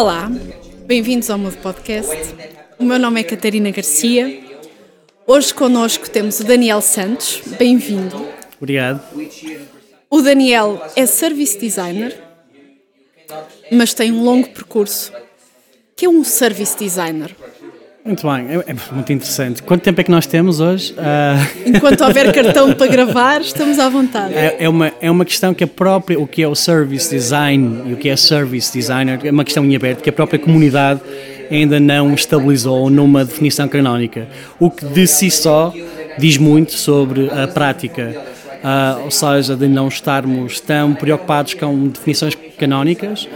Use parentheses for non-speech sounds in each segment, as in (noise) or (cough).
Olá, bem-vindos ao meu podcast. O meu nome é Catarina Garcia. Hoje connosco temos o Daniel Santos. Bem-vindo. Obrigado. O Daniel é service designer, mas tem um longo percurso. O que é um service designer? Muito bem, é, é, muito interessante. Quanto tempo é que nós temos hoje? Uh... (laughs) Enquanto houver cartão para gravar, estamos à vontade. É, é, uma, é uma questão que a própria, o que é o service design e o que é service designer, é uma questão em aberto que a própria comunidade ainda não estabilizou numa definição canónica. O que de si só diz muito sobre a prática, uh, ou seja, de não estarmos tão preocupados com definições canónicas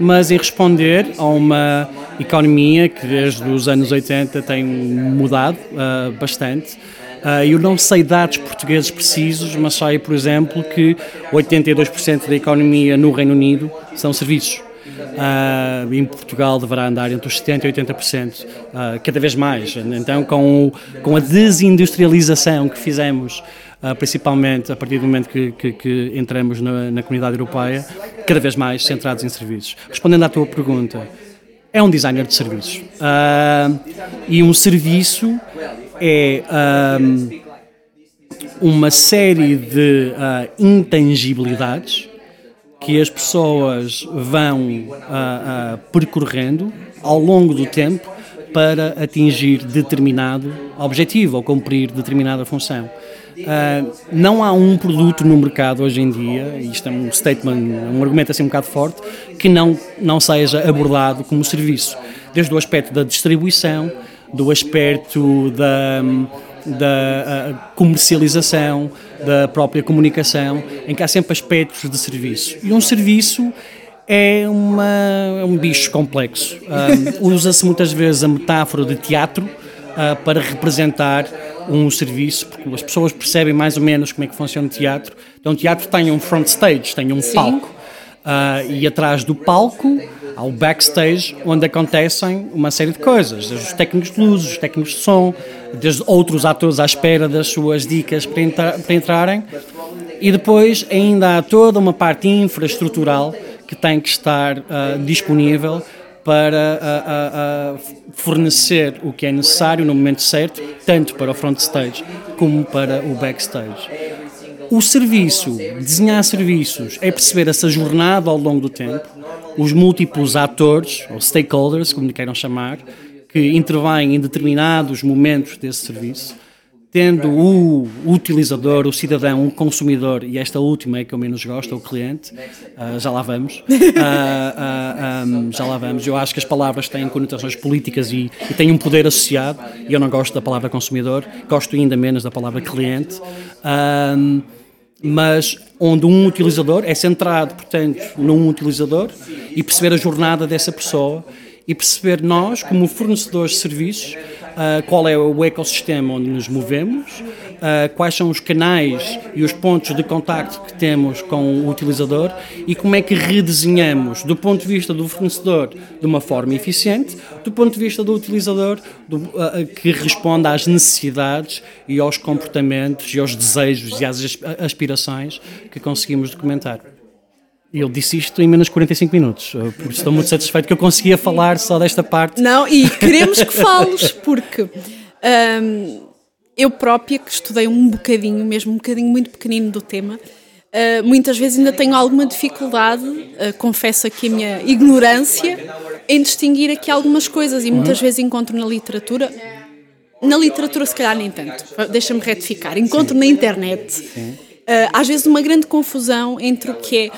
mas em responder a uma economia que desde os anos 80 tem mudado uh, bastante. Uh, eu não sei dados portugueses precisos, mas sei, por exemplo, que 82% da economia no Reino Unido são serviços. Uh, em Portugal deverá andar entre os 70% e 80%, uh, cada vez mais. Então, com, o, com a desindustrialização que fizemos uh, principalmente a partir do momento que, que, que entramos na, na, comunidade europeia, cada vez mais centrados em serviços. Respondendo à tua pergunta, é um designer de serviços. Uh, e um serviço é um, uma série de uh, intangibilidades que as pessoas vão percorrendo ao longo do tempo para atingir determinado objetivo ou cumprir determinada função. Uh, não há um produto no mercado hoje em dia, e isto é um statement, um argumento assim um bocado forte, que não, não seja abordado como serviço. Desde o aspecto da distribuição, do aspecto da, da uh, comercialização, da própria comunicação, em que há sempre aspectos de serviço. E um serviço é, uma, é um bicho complexo. Uh, Usa-se muitas vezes a metáfora de teatro para representar um serviço, porque as pessoas percebem mais ou menos como é que funciona o teatro. Então, o teatro tem um front stage, tem um Sim. palco. Uh, e atrás do palco há o backstage, onde acontecem uma série de coisas, desde os técnicos de luz, os técnicos de som, desde outros atores à espera das suas dicas para, entra para entrarem. E depois ainda há toda uma parte infraestrutural que tem que estar uh, disponível para a, a, a fornecer o que é necessário no momento certo, tanto para o front stage como para o backstage. O serviço, desenhar serviços, é perceber essa jornada ao longo do tempo, os múltiplos atores, ou stakeholders, como lhe queiram chamar, que intervêm em determinados momentos desse serviço, tendo o utilizador, o cidadão, o consumidor, e esta última é que eu menos gosto, o cliente, uh, já lá vamos, uh, uh, um, já lá vamos. Eu acho que as palavras têm conotações políticas e, e, têm um poder associado, e eu não gosto da palavra consumidor, gosto ainda menos da palavra cliente, mas onde um utilizador é centrado, portanto, num utilizador e perceber a jornada dessa pessoa e perceber nós, como fornecedores de serviços, uh, qual é o ecossistema onde nos movemos, uh, quais são os canais e os pontos de contacto que temos com o utilizador e como é que redesenhamos, do ponto de vista do fornecedor, de uma forma eficiente, do ponto de vista do utilizador, do, uh, que responda às necessidades e aos comportamentos e aos desejos e às aspirações que conseguimos documentar. Ele disse isto em menos de 45 minutos, por estou muito satisfeito que eu conseguia falar só desta parte. Não, e queremos que fales, porque hum, eu própria, que estudei um bocadinho, mesmo um bocadinho muito pequenino do tema, uh, muitas vezes ainda tenho alguma dificuldade, uh, confesso aqui a minha ignorância, em distinguir aqui algumas coisas e muitas uhum. vezes encontro na literatura na literatura, se calhar, nem tanto. Deixa-me retificar. Encontro Sim. na internet, uh, às vezes, uma grande confusão entre o que é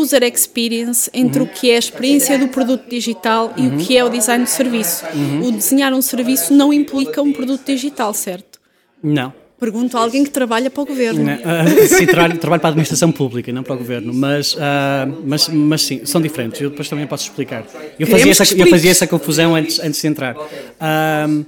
user experience entre uhum. o que é a experiência do produto digital e uhum. o que é o design do serviço. Uhum. O desenhar um serviço não implica um produto digital, certo? Não. Pergunto a alguém que trabalha para o governo. Não, uh, sim, trabalho, trabalho, para a administração pública, não para o governo, mas, uh, mas, mas sim, são diferentes. Eu depois também posso explicar. Eu fazia, essa, eu fazia essa confusão antes, antes de entrar. Uh,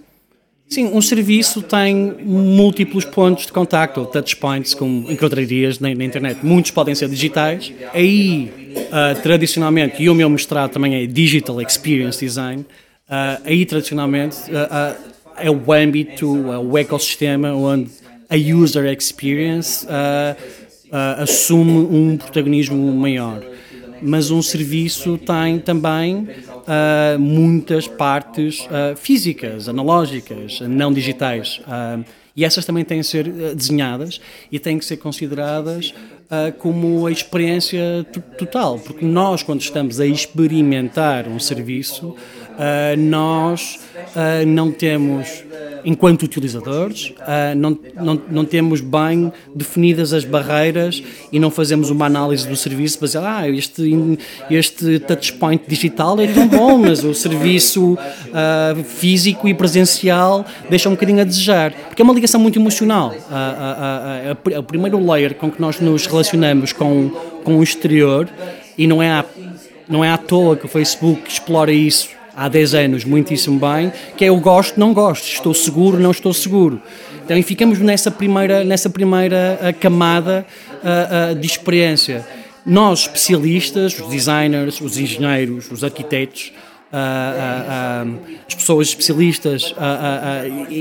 Sim, um serviço tem múltiplos pontos de contacto, ou touchpoints, como encontrarias na, na internet. Muitos podem ser digitais. Aí, uh, tradicionalmente, e o meu mestrado também é Digital Experience Design, uh, aí, tradicionalmente, uh, é o âmbito, o ecossistema onde a user experience assume um protagonismo maior. mas um serviço tem também uh, muitas partes uh, físicas, analógicas, não digitais. Uh, e essas também têm que ser desenhadas e têm que ser consideradas como a experiência total, porque nós, quando estamos a experimentar um serviço, nós não temos enquanto utilizadores, uh, não, não, não temos bem definidas as barreiras e não fazemos uma análise do serviço dizer ah, este, este touchpoint digital é tão bom, mas o serviço uh, físico e presencial deixa um bocadinho a desejar, porque é uma ligação muito emocional. Uh, o primeiro layer com que nós nos relacionamos com, com o exterior, e não é à, não é à toa que o Facebook explora isso há 10 anos muitíssimo bem, que é eu gosto, não gosto, estou seguro, não estou seguro. Então ficamos nessa primeira, nessa primeira uh, camada uh, uh, de experiência. Nós, especialistas, os designers, os engenheiros, os arquitetos, as pessoas especialistas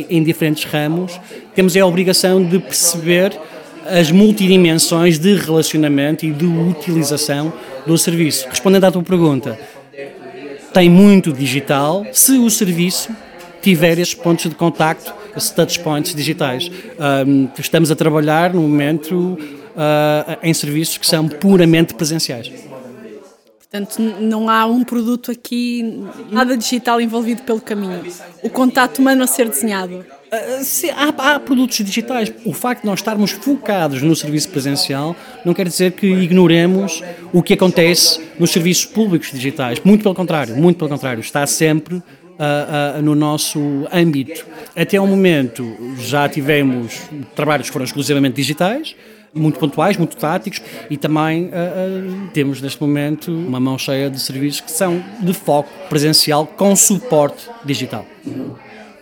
em diferentes ramos, temos a obrigação de perceber as multidimensões de relacionamento e de utilização do serviço. Respondendo à tua pergunta, tem muito digital se o serviço tiver esses pontos de contacto, esses touchpoints digitais. Um, estamos a trabalhar no momento uh, em serviços que são puramente presenciais. Portanto, não há um produto aqui, nada digital envolvido pelo caminho. O contato humano a ser desenhado. Uh, se, há, há, produtos digitais. O facto de nós estarmos focados no serviço presencial não quer dizer que ignoremos o que acontece nos serviços públicos digitais. Muito pelo contrário, muito pelo contrário. Está sempre uh, uh, no nosso âmbito. Até o momento já tivemos trabalhos que foram exclusivamente digitais, muito pontuais, muito táticos e também uh, uh, temos neste momento uma mão cheia de serviços que são de foco presencial com suporte digital.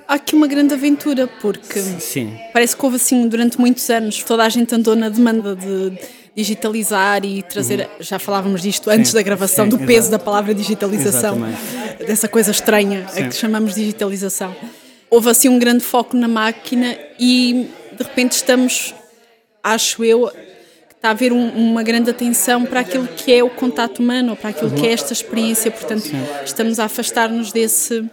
Há aqui uma grande aventura porque Sim. parece que houve assim durante muitos anos toda a gente andou na demanda de digitalizar e trazer, uhum. já falávamos disto antes Sim. da gravação, Sim, do peso exato. da palavra digitalização, Exatamente. dessa coisa estranha a que chamamos digitalização. Houve assim um grande foco na máquina e de repente estamos acho eu, está a haver um, uma grande atenção para aquilo que é o contato humano, para aquilo que é esta experiência, portanto, estamos a afastar-nos desse,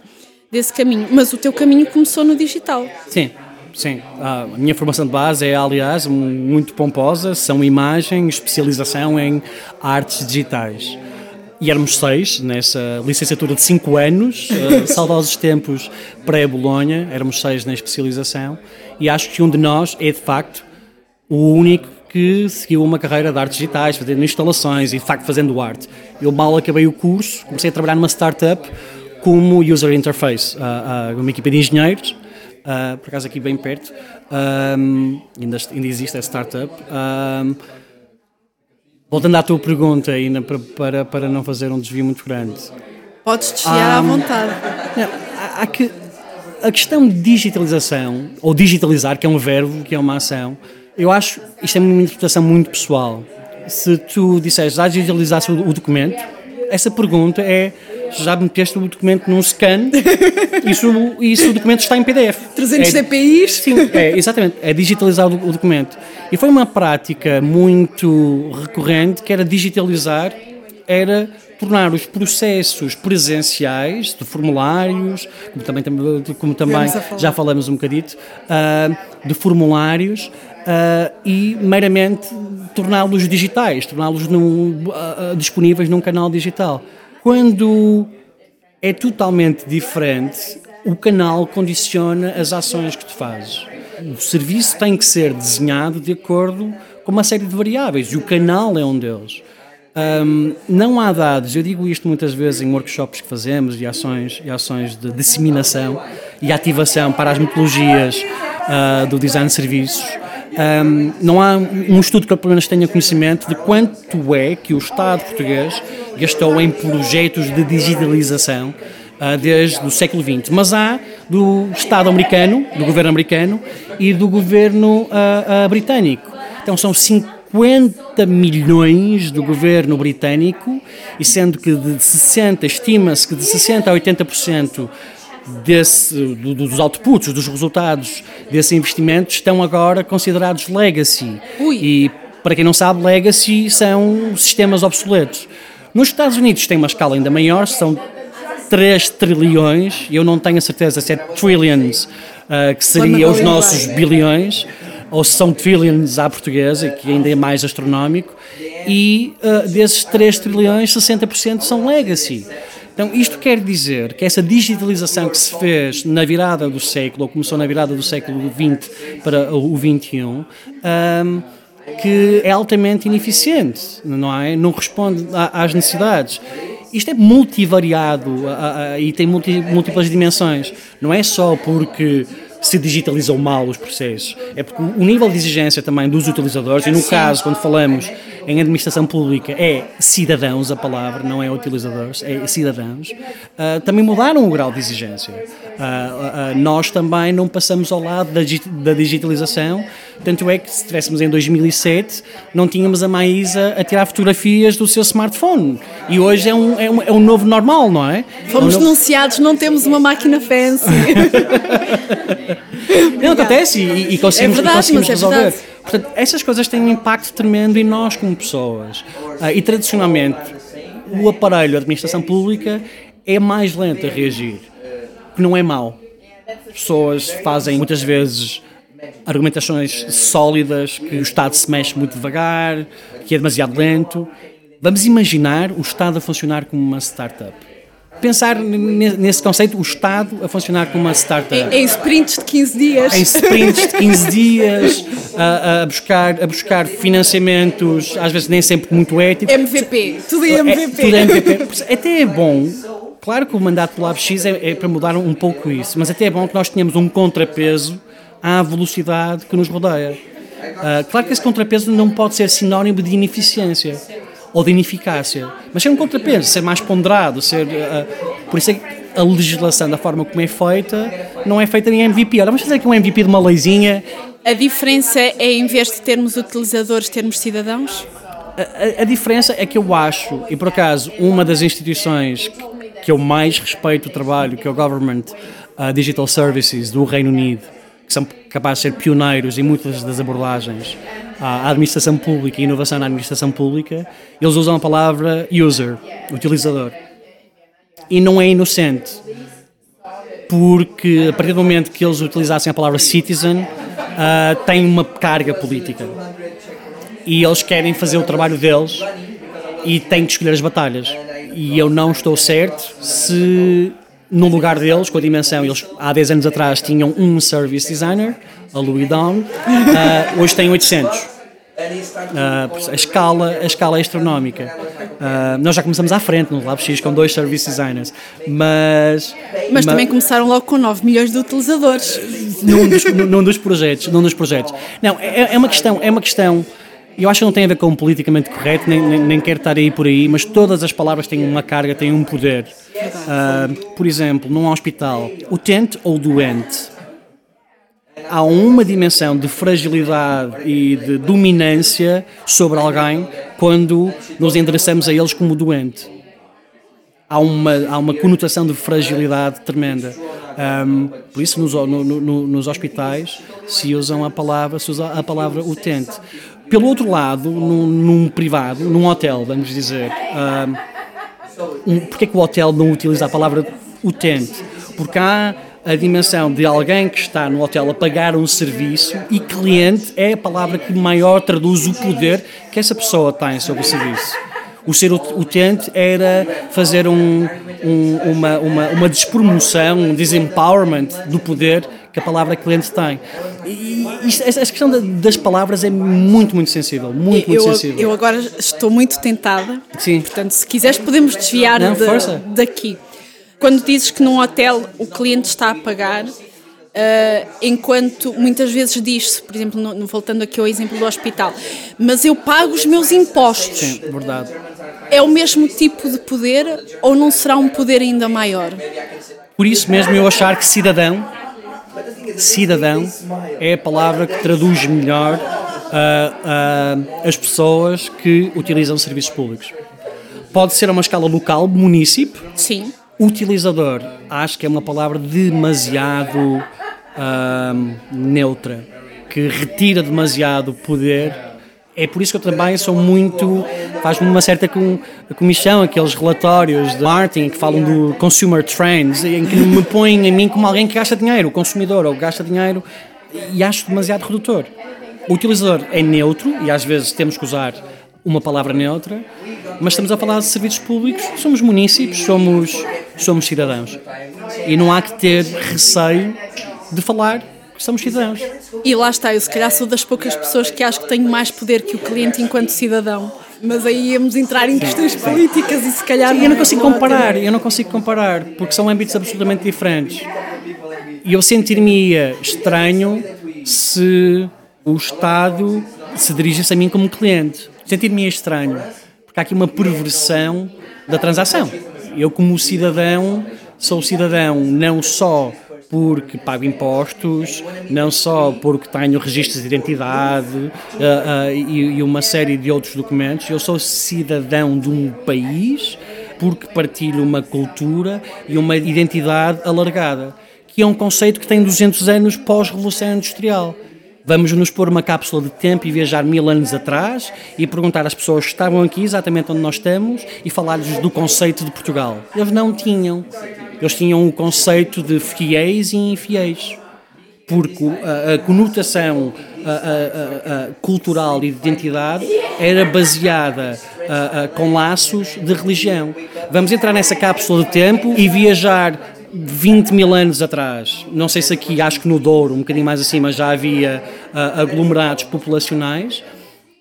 desse caminho. Mas o teu caminho começou no digital. Sim. Sim, a minha formação de base é, aliás, muito pomposa, são imagem, especialização em artes digitais. E éramos seis nessa licenciatura de cinco anos, (laughs) uh, saudosos tempos pré-Bolonha, éramos seis na especialização, e acho que um de nós é, de facto, o único que seguiu uma carreira de artes digitais, fazendo instalações e de facto fazendo arte. Eu mal acabei o curso, comecei a trabalhar numa startup como user interface, uh, uh, uma equipa de engenheiros, uh, por acaso aqui bem perto, um, ainda, ainda existe a startup. Um, voltando à tua pergunta, ainda para, para, para não fazer um desvio muito grande. Podes desviar um, à vontade. Não, há, há que, a questão de digitalização, ou digitalizar, que é um verbo, que é uma ação, eu acho, isto é uma interpretação muito pessoal. Se tu disseres, já digitalizaste o documento, essa pergunta é, já meteste o documento num scan, (laughs) isso, isso o documento está em PDF. 300 é, DPIs? Sim, é, exatamente, é digitalizar o, o documento. E foi uma prática muito recorrente, que era digitalizar, era tornar os processos presenciais de formulários, como também, como também já falamos um bocadito, uh, de formulários, uh, e meramente torná-los digitais, torná-los uh, disponíveis num canal digital. Quando é totalmente diferente, o canal condiciona as ações que tu fazes. O serviço tem que ser desenhado de acordo com uma série de variáveis e o canal é um deles. Um, não há dados, eu digo isto muitas vezes em workshops que fazemos e ações, e ações de disseminação e ativação para as metodologias uh, do design de serviços. Um, não há um estudo que pelo menos tenha conhecimento de quanto é que o Estado português gastou em projetos de digitalização uh, desde o século XX. Mas há do Estado americano, do governo americano e do governo uh, britânico. Então são 50 milhões do governo britânico, e sendo que de 60, estima-se que de 60 a 80% desse, do, dos outputs, dos resultados desse investimento estão agora considerados legacy. Ui. E para quem não sabe, legacy são sistemas obsoletos. Nos Estados Unidos tem uma escala ainda maior, são 3 trilhões, eu não tenho a certeza se é trillions, uh, que seria os nossos bilhões, ou se são trillions à portuguesa, que ainda é mais astronómico, e uh, desses 3 trilhões, 60% são legacy. Então, isto quer dizer que essa digitalização que se fez na virada do século, ou começou na virada do século XX para o XXI, um, que é altamente ineficiente, não é? Não responde às necessidades. Isto é multivariado a, a, e tem múltiplas dimensões. Não é só porque se digitalizam mal os processos, é porque o nível de exigência também dos utilizadores, e no Sim. caso, quando falamos em administração pública, é cidadãos a palavra, não é utilizadores, é cidadãos, uh, também mudaram o grau de exigência. Uh, uh, nós também não passamos ao lado da, da, digitalização, tanto é que se estivéssemos em 2007, não tínhamos a Maísa a tirar fotografias do seu smartphone. E hoje é um, é um, é um novo normal, não é? Fomos é um novo... denunciados, não temos uma máquina fancy. (laughs) (laughs) não, acontece e, e conseguimos, é verdade, conseguimos é resolver. É Portanto, essas coisas têm um impacto tremendo em nós como pessoas. Uh, e tradicionalmente, o aparelho, a administração pública, é mais lento a reagir que não é mau. Pessoas fazem muitas vezes argumentações sólidas que o Estado se mexe muito devagar, que é demasiado lento. Vamos imaginar o Estado a funcionar como uma startup. Pensar nesse conceito, o Estado a funcionar como uma startup. Em, em sprints de 15 dias. Em sprints de 15 dias, a, a, buscar, a buscar financiamentos, às vezes nem sempre muito éticos. MVP, tudo em MVP. É, tudo MVP. Até é bom Claro que o mandato do LabX é, é para mudar um pouco isso, mas até é bom que nós tenhamos um contrapeso à velocidade que nos rodeia. Uh, claro que esse contrapeso não pode ser sinónimo de ineficiência ou de ineficácia, mas ser um contrapeso, ser mais ponderado, ser. Uh, por isso é que a legislação, da forma como é feita, não é feita em MVP. Olha, vamos fazer aqui um MVP de uma leizinha. A diferença é, em vez de termos utilizadores, termos cidadãos? A, a, a diferença é que eu acho, e por acaso, uma das instituições que eu mais respeito o trabalho, que é o Government uh, Digital Services do Reino Unido, que são capazes de ser pioneiros em muitas das abordagens à administração pública e inovação na administração pública, eles usam a palavra user, utilizador. E não é inocente, porque a partir do momento que eles utilizassem a palavra citizen, uh, tem uma carga política. E eles querem fazer o trabalho deles e têm que escolher as batalhas e eu não estou certo se no lugar deles, com a dimensão, eles há 10 anos atrás tinham um service designer, a Louis Down, uh, hoje têm 800. Uh, a, escala, a escala é astronómica. Uh, nós já começamos à frente no LabX com dois service designers, mas. Mas, mas também começaram logo com 9 milhões de utilizadores. Num dos, num dos projetos. Num dos projetos. Não, é, é uma questão. É uma questão eu acho que não tem a ver com o politicamente correto, nem, nem, nem quero estar aí por aí, mas todas as palavras têm uma carga, têm um poder. Uh, por exemplo, num hospital, utente ou doente, há uma dimensão de fragilidade e de dominância sobre alguém quando nos endereçamos a eles como doente. Há uma, há uma conotação de fragilidade tremenda. Um, por isso, nos, no, no, nos hospitais se usam a palavra, se usa a palavra utente. Pelo outro lado, num, num privado, num hotel, vamos dizer, um, porque é que o hotel não utiliza a palavra utente? Porque há a dimensão de alguém que está no hotel a pagar um serviço e cliente é a palavra que maior traduz o poder que essa pessoa tem sobre o serviço. O ser utente era fazer um, um, uma, uma, uma despromoção, um desempowerment do poder que a palavra cliente tem. E isto, essa questão das palavras é muito, muito sensível. Muito, muito eu, sensível. Eu agora estou muito tentada. Sim. Portanto, se quiseres, podemos desviar Não, de, daqui. Quando dizes que num hotel o cliente está a pagar, Uh, enquanto muitas vezes diz-se, por exemplo, no, no, voltando aqui ao exemplo do hospital, mas eu pago os meus impostos. Sim, verdade. É o mesmo tipo de poder ou não será um poder ainda maior? Por isso mesmo eu achar que cidadão cidadão é a palavra que traduz melhor uh, uh, as pessoas que utilizam serviços públicos. Pode ser a uma escala local, município. Sim. Utilizador, acho que é uma palavra demasiado uh, neutra, que retira demasiado poder É por isso que eu também sou muito. faz-me uma certa com, comissão aqueles relatórios de marketing que falam do consumer trends, em que me põem a mim como alguém que gasta dinheiro, o consumidor, ou gasta dinheiro, e acho demasiado redutor. O utilizador é neutro, e às vezes temos que usar uma palavra neutra, mas estamos a falar de serviços públicos, somos munícipes, somos, somos cidadãos. E não há que ter receio de falar somos cidadãos. E lá está, eu se calhar sou das poucas pessoas que acho que tenho mais poder que o cliente enquanto cidadão. Mas aí íamos entrar em questões políticas e se calhar. Sim, eu não consigo comparar, eu não consigo comparar, porque são âmbitos absolutamente diferentes. E eu sentir-me estranho se o Estado se dirigisse a mim como cliente. Sentir-me estranho, porque há aqui uma perversão da transação. Eu, como cidadão, sou cidadão não só porque pago impostos, não só porque tenho registros de identidade uh, uh, e, e, uma série de outros documentos, eu sou cidadão de um país porque partilho uma cultura e uma identidade alargada, que é um conceito que tem 200 anos pós-revolução industrial. Vamos nos pôr uma cápsula de tempo e viajar mil anos atrás e perguntar às pessoas que estavam aqui exatamente onde nós estamos e falar-lhes do conceito de Portugal. Eles não tinham. Eles tinham o conceito de fiéis e infiéis. Porque a, a conotação a, a, cultural e de identidade era baseada com laços de religião. Vamos entrar nessa cápsula de tempo e viajar 20 mil anos atrás, não sei se aqui, acho que no Douro, um bocadinho mais acima, já havia uh, aglomerados populacionais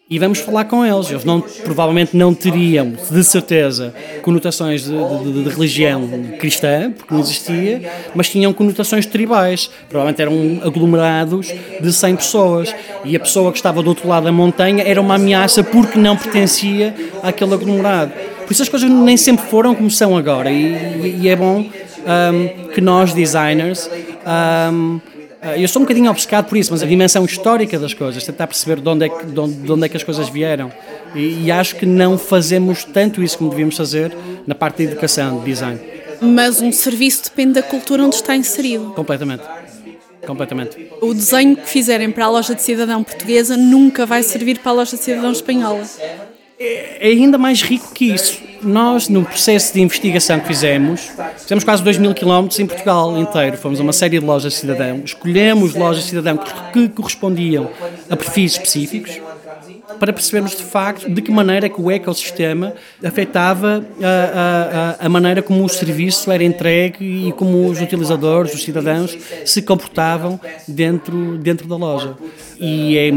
e vamos falar com eles. Eles não, provavelmente não teriam, de certeza, conotações de, de, de, religião cristã, porque não existia, mas tinham conotações tribais. Provavelmente eram aglomerados de 100 pessoas. E a pessoa que estava do outro lado da montanha era uma ameaça porque não pertencia àquele aglomerado. Por isso as coisas nem sempre foram como são agora. E, e é bom um, que nós, designers, um, ah, eu sou um bocadinho obcecado por isso, mas a dimensão histórica das coisas, tentar perceber de onde é que, de onde, de onde é que as coisas vieram. E, e, acho que não fazemos tanto isso como devíamos fazer na parte da educação, de design. Mas um serviço depende da cultura onde está inserido. Completamente. Completamente. O desenho que fizerem para a loja de cidadão portuguesa nunca vai servir para a loja de cidadão espanhola é ainda mais rico que isso. Nós, no processo de investigação que fizemos, fizemos quase 2 mil quilómetros em Portugal inteiro. Fomos a uma série de lojas de cidadão, escolhemos lojas de cidadão que correspondiam a perfis específicos para percebermos de facto de que maneira que o ecossistema afetava a, a, a maneira como o serviço era entregue e como os utilizadores, os cidadãos, se comportavam dentro, dentro da loja. E é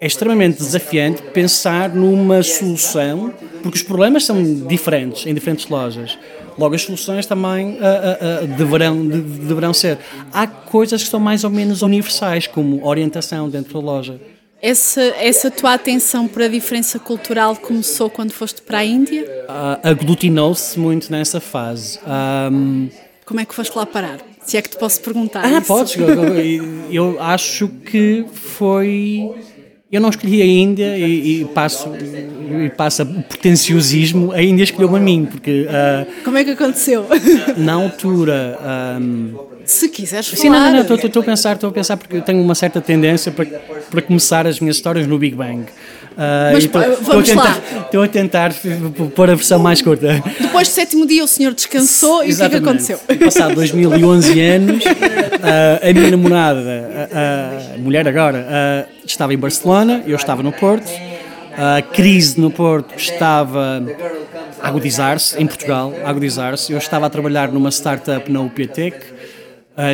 é extremamente desafiante pensar numa solução, porque os problemas são diferentes em diferentes lojas. Logo, as soluções também uh, uh, uh, deverão, de, deverão ser. Há coisas que são mais ou menos universais, como orientação dentro da loja. Essa, essa tua atenção para a diferença cultural começou quando foste para a Índia? Aglutinou-se muito nessa fase. Um... Como é que foste lá parar? Se é que te posso perguntar. Ah, isso. podes. Eu, eu acho que foi eu não escolhi a Índia e, e passo e passa o pretenciosismo, a Índia escolheu-me a mim, porque... Uh, Como é que aconteceu? (laughs) Na altura... Um, Se quiseres falar... Sim, não, não, estou a pensar, estou a pensar porque eu tenho uma certa tendência para, para começar as minhas histórias no Big Bang. Uh, Mas tô, vamos estou a tentar, lá. Estou a tentar pôr a versão mais curta. Depois do sétimo dia o senhor descansou e o que é que aconteceu? Passado 2011 anos, uh, a minha namorada, a, a mulher agora, uh, estava em Barcelona, eu estava no Porto. A crise no Porto estava a agudizar-se, em Portugal, a agudizar-se. Eu estava a trabalhar numa startup na UPTEC.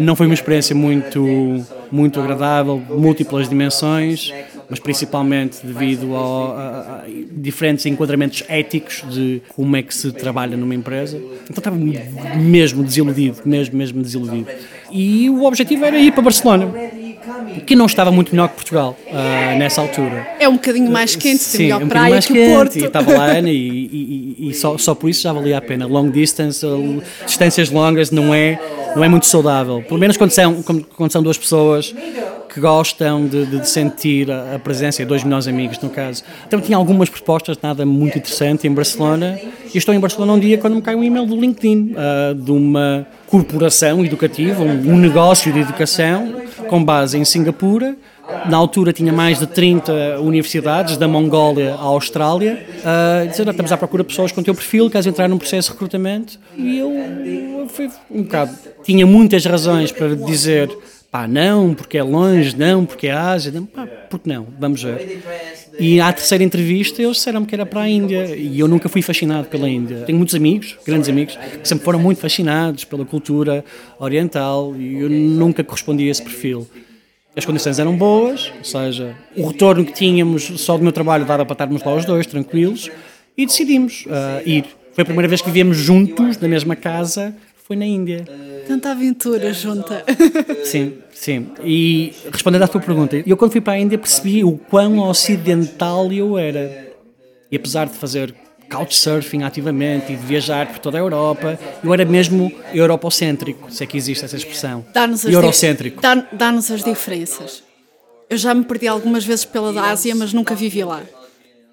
não foi uma experiência muito, muito agradável, múltiplas dimensões mas principalmente devido a, a, a, diferentes enquadramentos éticos de como é que se trabalha numa empresa. Então estava mesmo desiludido, mesmo, mesmo desiludido. E o objetivo era ir para Barcelona, que não estava muito melhor que Portugal uh, nessa altura. É um bocadinho mais quente, Sim, é um praia mais que quente, Porto. E estava lá Ana, e, e, e, só, só por isso já valia a pena. Long distance, distâncias longas não é, não é muito saudável. Pelo menos quando são, quando são duas pessoas que gostam de, de sentir a, presença, e dois melhores amigos no caso. Então tinha algumas propostas, nada muito interessante em Barcelona, e estou em Barcelona um dia quando me cai um e-mail do LinkedIn, uh, de uma corporação educativa, um, um, negócio de educação com base em Singapura, na altura tinha mais de 30 universidades, da Mongólia à Austrália, uh, dizer, estamos à procura de pessoas com o teu perfil, queres entrar num processo de recrutamento? E eu, eu fui um bocado, tinha muitas razões para dizer, pá, não, porque é longe, não, porque é Ásia, não, pá, porque não, vamos ver. E à terceira entrevista eles disseram-me que era para a Índia e eu nunca fui fascinado pela Índia. Tenho muitos amigos, grandes amigos, que sempre foram muito fascinados pela cultura oriental e eu nunca correspondi a esse perfil. As condições eram boas, ou seja, o retorno que tínhamos só do meu trabalho dava para estarmos lá os dois, tranquilos, e decidimos uh, ir. Foi a primeira vez que vivemos juntos, na mesma casa, foi na Índia. Tanta aventura junta. (laughs) Sim, sim. E respondendo à tua pergunta, eu quando fui para a Índia percebi o quão ocidental eu era. E apesar de fazer couchsurfing ativamente e de viajar por toda a Europa, eu era mesmo europocêntrico, se é que existe essa expressão. Dá-nos as, Eurocêntrico. Dá, dá-nos as diferenças. Eu já me perdi algumas vezes pela Ásia, mas nunca vivi lá.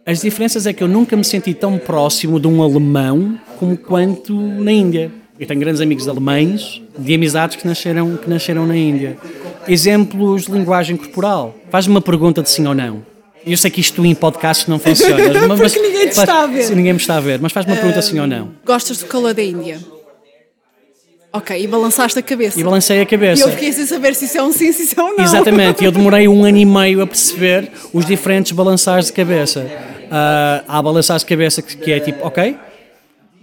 As diferenças é que eu nunca me senti tão próximo de um alemão como quanto na Índia. Eu tenho grandes amigos alemães, de amizades que nasceram, que nasceram na Índia. Exemplos de linguagem corporal. Faz-me uma pergunta de sim ou não. Eu sei que isto em podcast não funciona. (laughs) mas, Porque ninguém te está a ver. Ninguém me está a ver, mas faz-me uma pergunta sim ou não. Gostas do calor da Índia? Ok, e balançaste a cabeça. E balancei a cabeça. E eu fiquei sem saber se isso é um sim, se isso é um não. Exatamente, eu demorei um ano e meio a perceber os diferentes balançares de cabeça. Uh, há balançares de cabeça que, que é tipo, ok,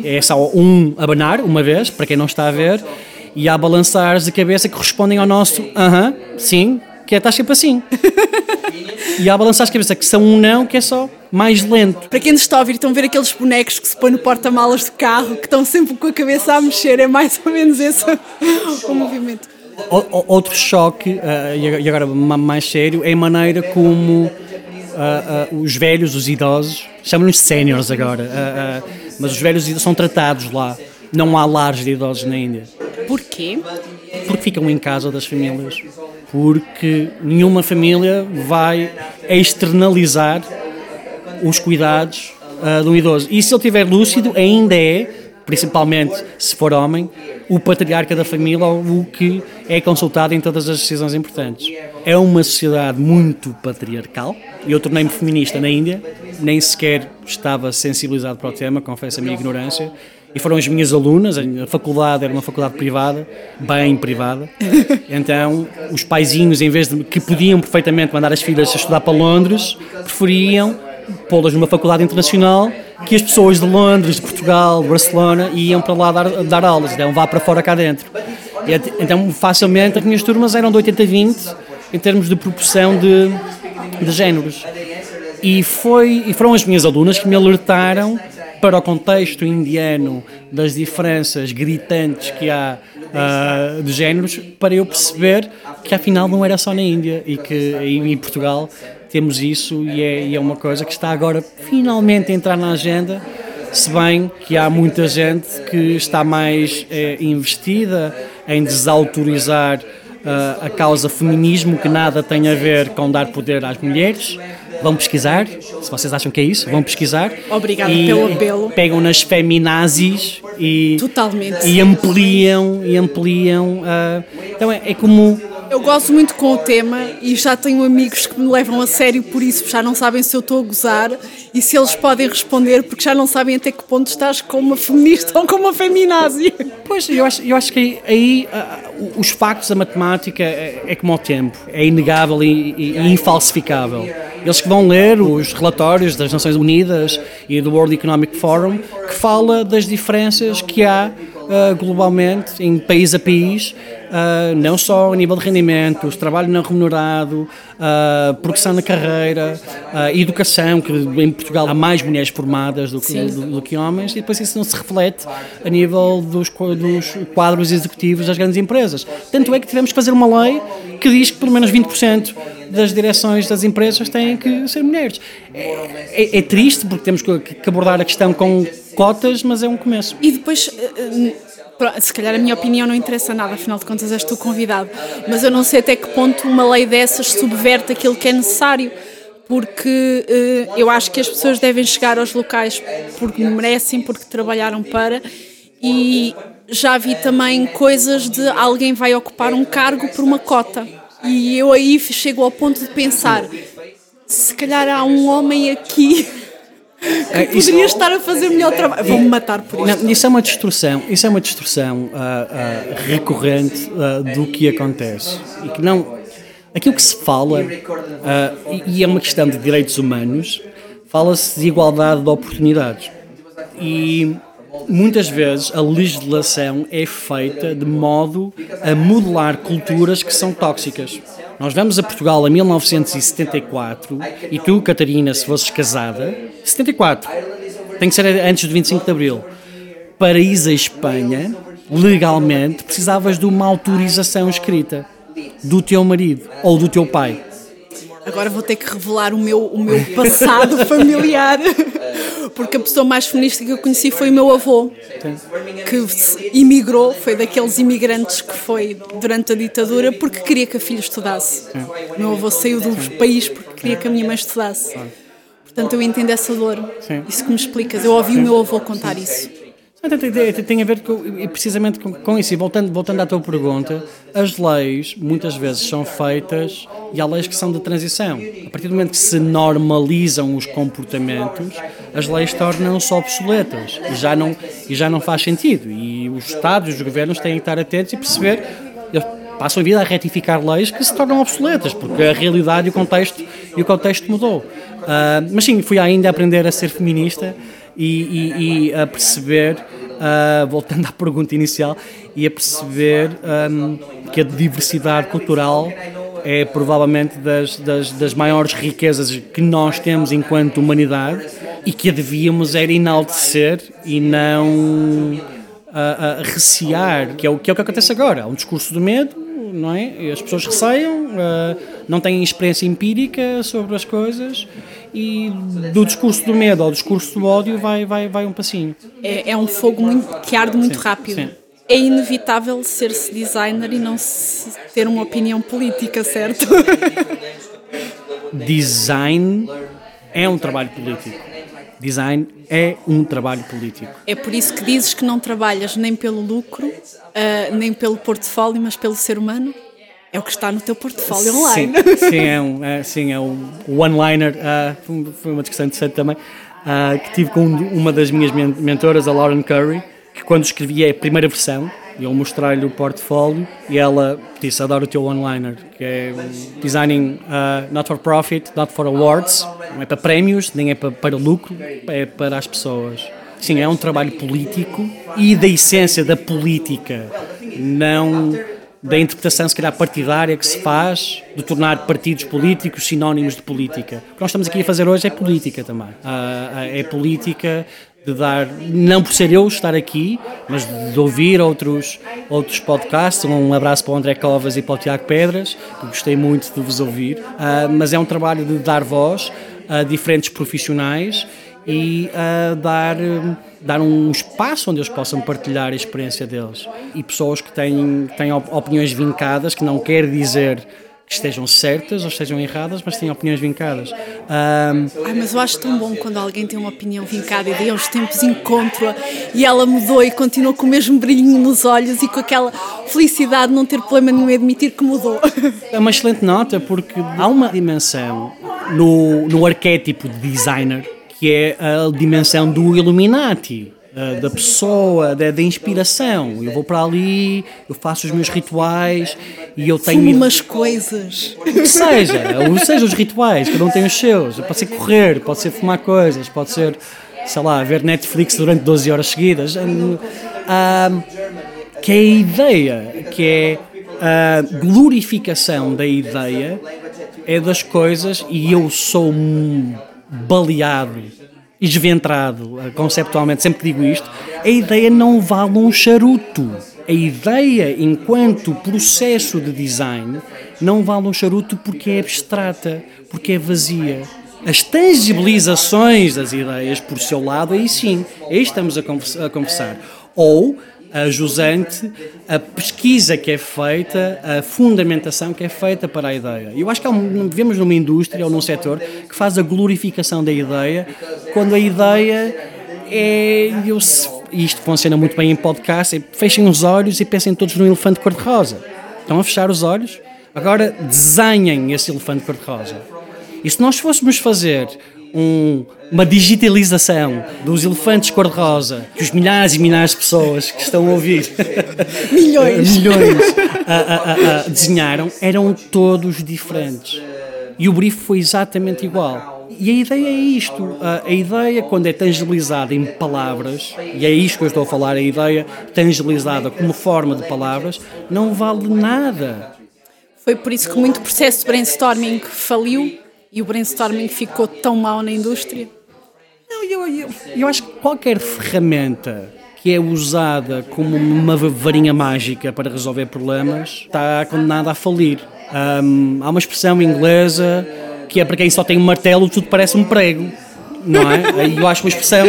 é só um abanar, uma vez, para quem não está a ver, e há balançares de cabeça que respondem ao nosso aham, uh -huh, sim, que é estar sempre assim. (laughs) e há balançares de cabeça que são um não, que é só mais lento. Para quem nos está a ouvir, estão a ver aqueles bonecos que se põem no porta-malas do carro, que estão sempre com a cabeça a mexer, é mais ou menos esse o movimento. O, outro choque, uh, e agora mais sério, é a maneira como uh, uh, os velhos, os idosos, chamam-nos séniores agora, mas os velhos são tratados lá. Não há lares de idosos na Índia. Porquê? Porque ficam em casa das famílias. Porque nenhuma família vai externalizar os cuidados uh, de um idoso. E se ele estiver lúcido, ainda é, principalmente se for homem, o patriarca da família o que é consultado em todas as decisões importantes. É uma sociedade muito patriarcal. Eu tornei-me feminista na Índia, nem sequer estava sensibilizado para o tema, confesso a minha ignorância. E foram as minhas alunas, a faculdade era uma faculdade privada, bem privada. Então, os paizinhos, em vez de que podiam perfeitamente mandar as filhas a estudar para Londres, preferiam pô-las numa faculdade internacional que as pessoas de Londres, de Portugal, de Barcelona iam para lá dar, dar aulas, então vá para fora cá dentro. E, então, facilmente, as minhas turmas eram de 80-20 em termos de proporção de, de géneros. E, foi, e foram as minhas alunas que me alertaram para o contexto indiano das diferenças gritantes que há uh, de géneros, para eu perceber que afinal não era só na Índia e que em Portugal temos isso e é, e é uma coisa que está agora finalmente a entrar na agenda, se bem que há muita gente que está mais é, investida em desautorizar a causa feminismo, que nada tem a ver com dar poder às mulheres. Vão pesquisar, se vocês acham que é isso, vão pesquisar. Obrigada pelo apelo. Pegam nas feminazis e, Totalmente. e ampliam, e ampliam. Uh, então é, é como eu gosto muito com o tema e já tenho amigos que me levam a sério por isso, já não sabem se eu estou a gozar e se eles podem responder, porque já não sabem até que ponto estás com uma feminista ou com uma feminazi. Pois, eu acho, eu acho que aí uh, os factos da matemática é, é, como o tempo, é inegável e, e, e infalsificável. Eles que vão ler os relatórios das Nações Unidas e do World Economic Forum, que fala das diferenças que há uh, globalmente, em país a país, uh, não só a nível de rendimentos, trabalho não remunerado, uh, progressão na carreira, educação, que em Portugal há mais mulheres formadas do que, do, do que, homens, e depois isso não se reflete a nível dos, dos quadros executivos das grandes empresas. Tanto é que tivemos que fazer uma lei que diz que pelo menos 20% das direções das empresas têm que ser mulheres. É, é, é triste porque temos que abordar a questão com cotas, mas é um começo. E depois eh, se calhar a minha opinião não interessa nada, afinal de contas és tu convidado, mas eu não sei até que ponto uma lei dessas subverte aquilo que é necessário, porque uh, eu acho que as pessoas devem chegar aos locais porque merecem, porque trabalharam para, e já vi também coisas de alguém vai ocupar um cargo por uma cota. E eu aí chego ao ponto de pensar: se calhar há um homem aqui que poderia estar a fazer melhor trabalho. Vão-me matar por isso. Não, isso é uma distorção, isso é uma distorção ah, ah, recorrente ah, do que acontece. E que não. Aquilo que se fala, e é uma questão de direitos humanos, fala-se de igualdade de oportunidades. E muitas vezes a legislação é feita de modo a modelar culturas que são tóxicas. Nós vamos a Portugal em 1974 e tu, Catarina, se fosses casada, 74, tem que ser antes do 25 de Abril. Para ir à Espanha, legalmente, precisavas de uma autorização escrita do teu marido ou do teu pai. Agora vou ter que revelar o meu, o meu passado (laughs) familiar, porque a pessoa mais feminista que eu conheci foi o meu avô, que imigrou, foi daqueles imigrantes que foi durante a ditadura porque queria que a filha estudasse. O meu avô saiu do país porque queria que a minha mãe estudasse. Portanto, eu entendo essa dor. Isso que me explicas. Eu ouvi o meu avô contar isso. Tem, a ver com, precisamente com, com isso. E voltando, voltando à tua pergunta, as leis muitas vezes são feitas e há leis que são de transição. A partir do momento que se normalizam os comportamentos, as leis tornam-se obsoletas e já, não, e já não faz sentido. E os Estados e os governos têm que estar atentos e perceber. Passam a vida a retificar leis que se tornam obsoletas, porque a realidade e o contexto, e o contexto mudou. Ah, mas sim, fui ainda aprender a ser feminista e, e- e a perceber, ah, voltando à pergunta inicial, e a perceber ahm, que a diversidade cultural é provavelmente das, das, das maiores riquezas que nós temos enquanto humanidade e que a devíamos era enaltecer e não a, a recear, que é, o, que é o que acontece agora. Um discurso do medo, não é? As pessoas receiam, ah, não têm experiência empírica sobre as coisas e do discurso do medo ao discurso do ódio vai, vai, vai um passinho. É, é um fogo muito, que arde muito rápido. sim. É inevitável ser-se designer e não se ter uma opinião política, certo? (laughs) Design é um trabalho político. Design é um trabalho político. É por isso que dizes que não trabalhas nem pelo lucro, ah, nem pelo portfólio, mas pelo ser humano? É o que está no teu portfólio online. Sim, sim, é um, é, sim, é um one-liner. ah, foi- uma discussão interessante também. ah, que tive com uma das minhas men- mentoras, a Lauren Curry, que quando escrevi a primeira versão, eu mostrei-lhe o portfólio e ela disse: Adoro o teu one-liner, que é designing ah, not for profit, not for awards, não é para prémios, nem é para, para lucro, é para as pessoas. Sim, é um trabalho político e da essência da política, não da interpretação, se calhar, partidária que se faz de tornar partidos políticos sinónimos de política. O que nós estamos aqui a fazer hoje é política também. Ah, ah, é política de dar, não por ser eu estar aqui, mas de ouvir outros, outros podcasts. Um abraço para o André Covas e para o Tiago Pedras, que gostei muito de vos ouvir. Ah, mas é um trabalho de dar voz a diferentes profissionais e a dar, dar um espaço onde eles possam partilhar a experiência deles. E pessoas que têm, têm op- opiniões vincadas, que não quer dizer que estejam certas ou estejam erradas, mas têm opiniões vincadas. Ahm, Ai, mas eu acho tão bom quando alguém tem uma opinião vincada e daí aos tempos encontro-a e ela mudou e continua com o mesmo brilhinho nos olhos e com aquela felicidade de não ter problema nenhum em admitir que mudou. (laughs) É uma excelente nota porque há uma dimensão no, no arquétipo de designer que é a dimensão do Illuminati, eh, da pessoa, da, da inspiração. Eu vou para ali, eu faço os meus rituais e eu tenho. Fumo umas coisas. O que seja, ou seja, os rituais, cada um tem os seus. Pode ser correr, pode ser fumar coisas, pode ser, sei lá, ver Netflix durante 12 horas seguidas. Ah, que é a ideia, que é a glorificação da ideia, é das coisas, e eu sou um baleado, esventrado, ah, conceptualmente, sempre que digo isto, a ideia não vale um charuto. A ideia, enquanto processo de design, não vale um charuto porque é abstrata, porque é vazia. As tangibilizações das ideias, por seu lado, aí sim, aí estamos a a conversar. Ou a jusante, a pesquisa que é feita, a fundamentação que é feita para a ideia. Eu acho que um, vivemos numa indústria ou num setor que faz a glorificação da ideia, quando a ideia é. Eu, isto funciona muito bem em podcast, é, fechem os olhos e pensem todos num elefante cor-de-rosa. Estão a fechar os olhos, Agora desenhem esse elefante cor-de-rosa. E se nós fôssemos fazer um, uma digitalização dos elefantes cor-de-rosa que os milhares e milhares de pessoas que estão a ouvir (laughs) milhões, (laughs) milhões a, a, a, desenharam, eram todos diferentes. E o brief foi exatamente igual. E a ideia é isto. A, ideia, quando é tangibilizada em palavras, e é isto que eu estou a falar, a ideia tangibilizada como forma de palavras, não vale nada. Foi por isso que muito processo de brainstorming faliu e o brainstorming ficou tão mal na indústria? Não, eu, eu, eu acho que qualquer ferramenta que é usada como uma varinha mágica para resolver problemas está condenada a falir. Um, há uma expressão inglesa que é para quem só tem um martelo, tudo parece um prego, não é? Eu acho uma expressão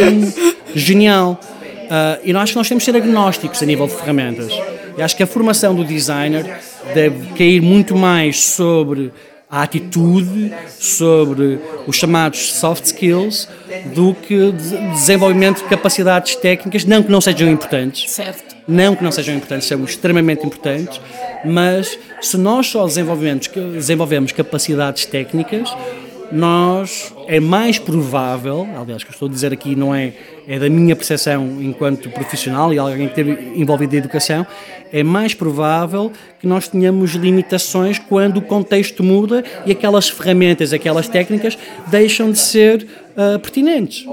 genial. Uh, e eu acho que nós temos de ser agnósticos a nível de ferramentas. Eu acho que a formação do designer deve cair muito mais sobre a atitude, sobre os chamados soft skills, do que desenvolvimento de capacidades técnicas, não que não sejam importantes. Certo. Não que não sejam importantes, são extremamente importantes, mas se nós só desenvolvemos, desenvolvemos capacidades técnicas, nós é mais provável, aliás, o que eu estou a dizer aqui não é, é da minha percepção enquanto profissional e alguém que esteve envolvido em educação, é mais provável que nós tenhamos limitações quando o contexto muda e aquelas ferramentas, aquelas técnicas deixam de ser uh, pertinentes.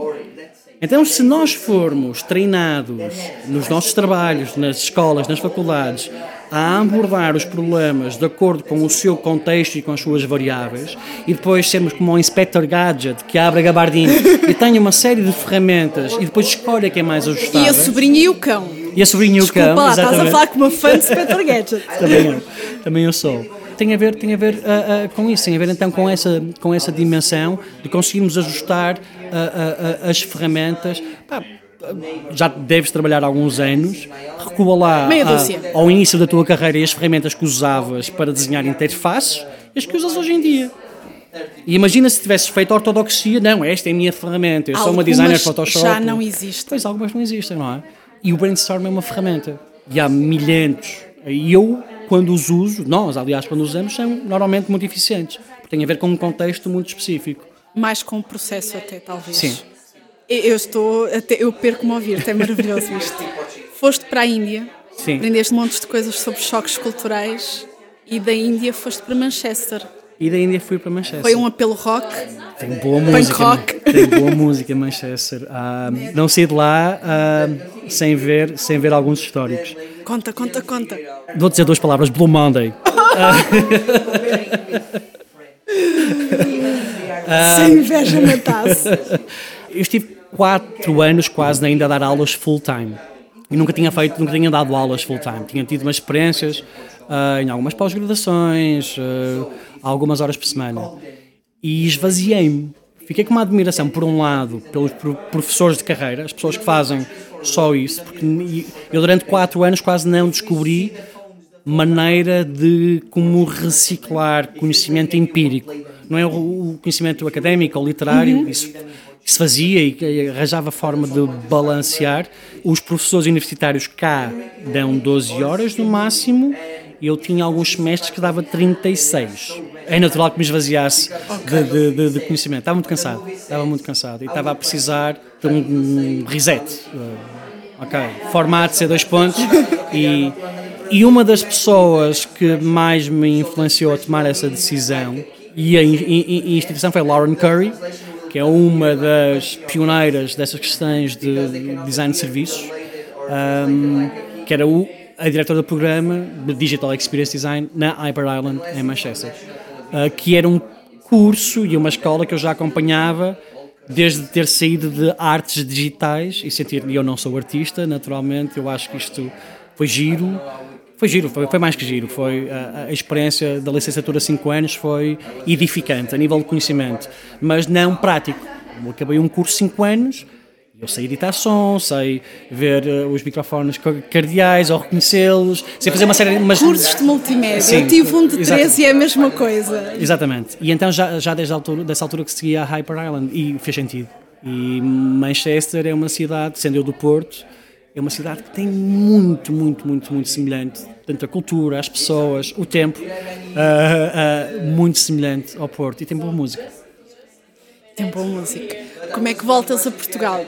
Então, se nós formos treinados nos nossos trabalhos, nas escolas, nas faculdades, a abordar os problemas de acordo com o seu contexto e com as suas variáveis, e depois sermos como um Inspector Gadget que abre a gabardina (laughs) e tem uma série de ferramentas e depois escolhe a que é mais ajustável. E a sobrinha e o cão. E a sobrinha e o cão. Lá, estás a falar com uma fã de (laughs) Inspector Gadget. também eu, também eu sou tem a ver, tem a ver uh, uh, com isso, tem a ver então com essa, com essa dimensão de conseguirmos ajustar uh, as ferramentas. Pá, já deves trabalhar há alguns anos, recua lá a, ao início da tua carreira e as ferramentas que usavas para desenhar interfaces e as que usas hoje em dia. E imagina se tivesses feito ortodoxia, não, esta é a minha ferramenta, eu algumas sou uma designer Photoshop. já não existem. Pois, algumas não existem, não é? E o brainstorm é uma ferramenta. E há milhentos. E eu quando os uso, nós, aliás, quando usamos, são normalmente muito eficientes. Porque tem a ver com um contexto muito específico. Mais com o processo até, talvez. Sim. Eu estou, até, eu perco-me a ouvir, é maravilhoso (laughs) isto. Foste para a Índia, Sim. aprendeste montes de coisas sobre choques culturais e da Índia foste para Manchester. E da Índia fui para Manchester. Foi um apelo rock. Tem boa música. rock. Tem boa música Manchester. Uh, não saí de lá uh, sem, ver, sem ver alguns históricos. Conta, conta, conta. Vou dizer duas palavras: Blue Monday. (laughs) Sem inveja matasse. (laughs) Eu estive quatro anos quase ainda a dar aulas full time. E nunca tinha feito, nunca tinha dado aulas full time. Tinha tido umas experiências uh, em algumas pós-graduações, uh, algumas horas por semana. E esvaziei-me. Fiquei com uma admiração, por um lado, pelos professores de carreira, as pessoas que fazem só isso, porque eu durante quatro anos quase não descobri maneira de como reciclar conhecimento empírico. Não é o conhecimento académico ou literário, uhum. isso, isso fazia e arranjava forma de balancear. Os professores universitários cá dão 12 horas no máximo eu tinha alguns semestres que dava 36. É natural que me esvaziasse de, de, de, de conhecimento. Estava muito cansado, estava muito cansado e estava a precisar de um reset. Uh, ok, formato C2 pontos e, e uma das pessoas que mais me influenciou a tomar essa decisão e a, a instituição foi Lauren Curry, que é uma das pioneiras dessas questões de design de serviços, um, que era o a diretora do programa de Digital Experience Design na Hyper Island, em Manchester, uh, que era um curso e uma escola que eu já acompanhava desde ter saído de artes digitais e sentir eu não sou artista, naturalmente, eu acho que isto foi giro, foi giro, foi, foi mais que giro, foi a, a experiência da licenciatura 5 anos foi edificante a nível de conhecimento, mas não prático. Eu acabei um curso 5 anos eu sei editar som, sei ver uh, os microfones cardeais ou reconhecê-los, sei fazer uma série de... Cursos de multimédia, Sim, eu tive um de 13 e é a mesma coisa. Exatamente, e então já, já desde a altura, dessa altura que seguia a Hyper Island e fez sentido. E Manchester é uma cidade, sendo eu do Porto, é uma cidade que tem muito, muito, muito, muito semelhante Portanto, a cultura, as pessoas, o tempo, uh, uh, muito semelhante ao Porto e tem boa música. Tem boa música. Como é que voltas a Portugal?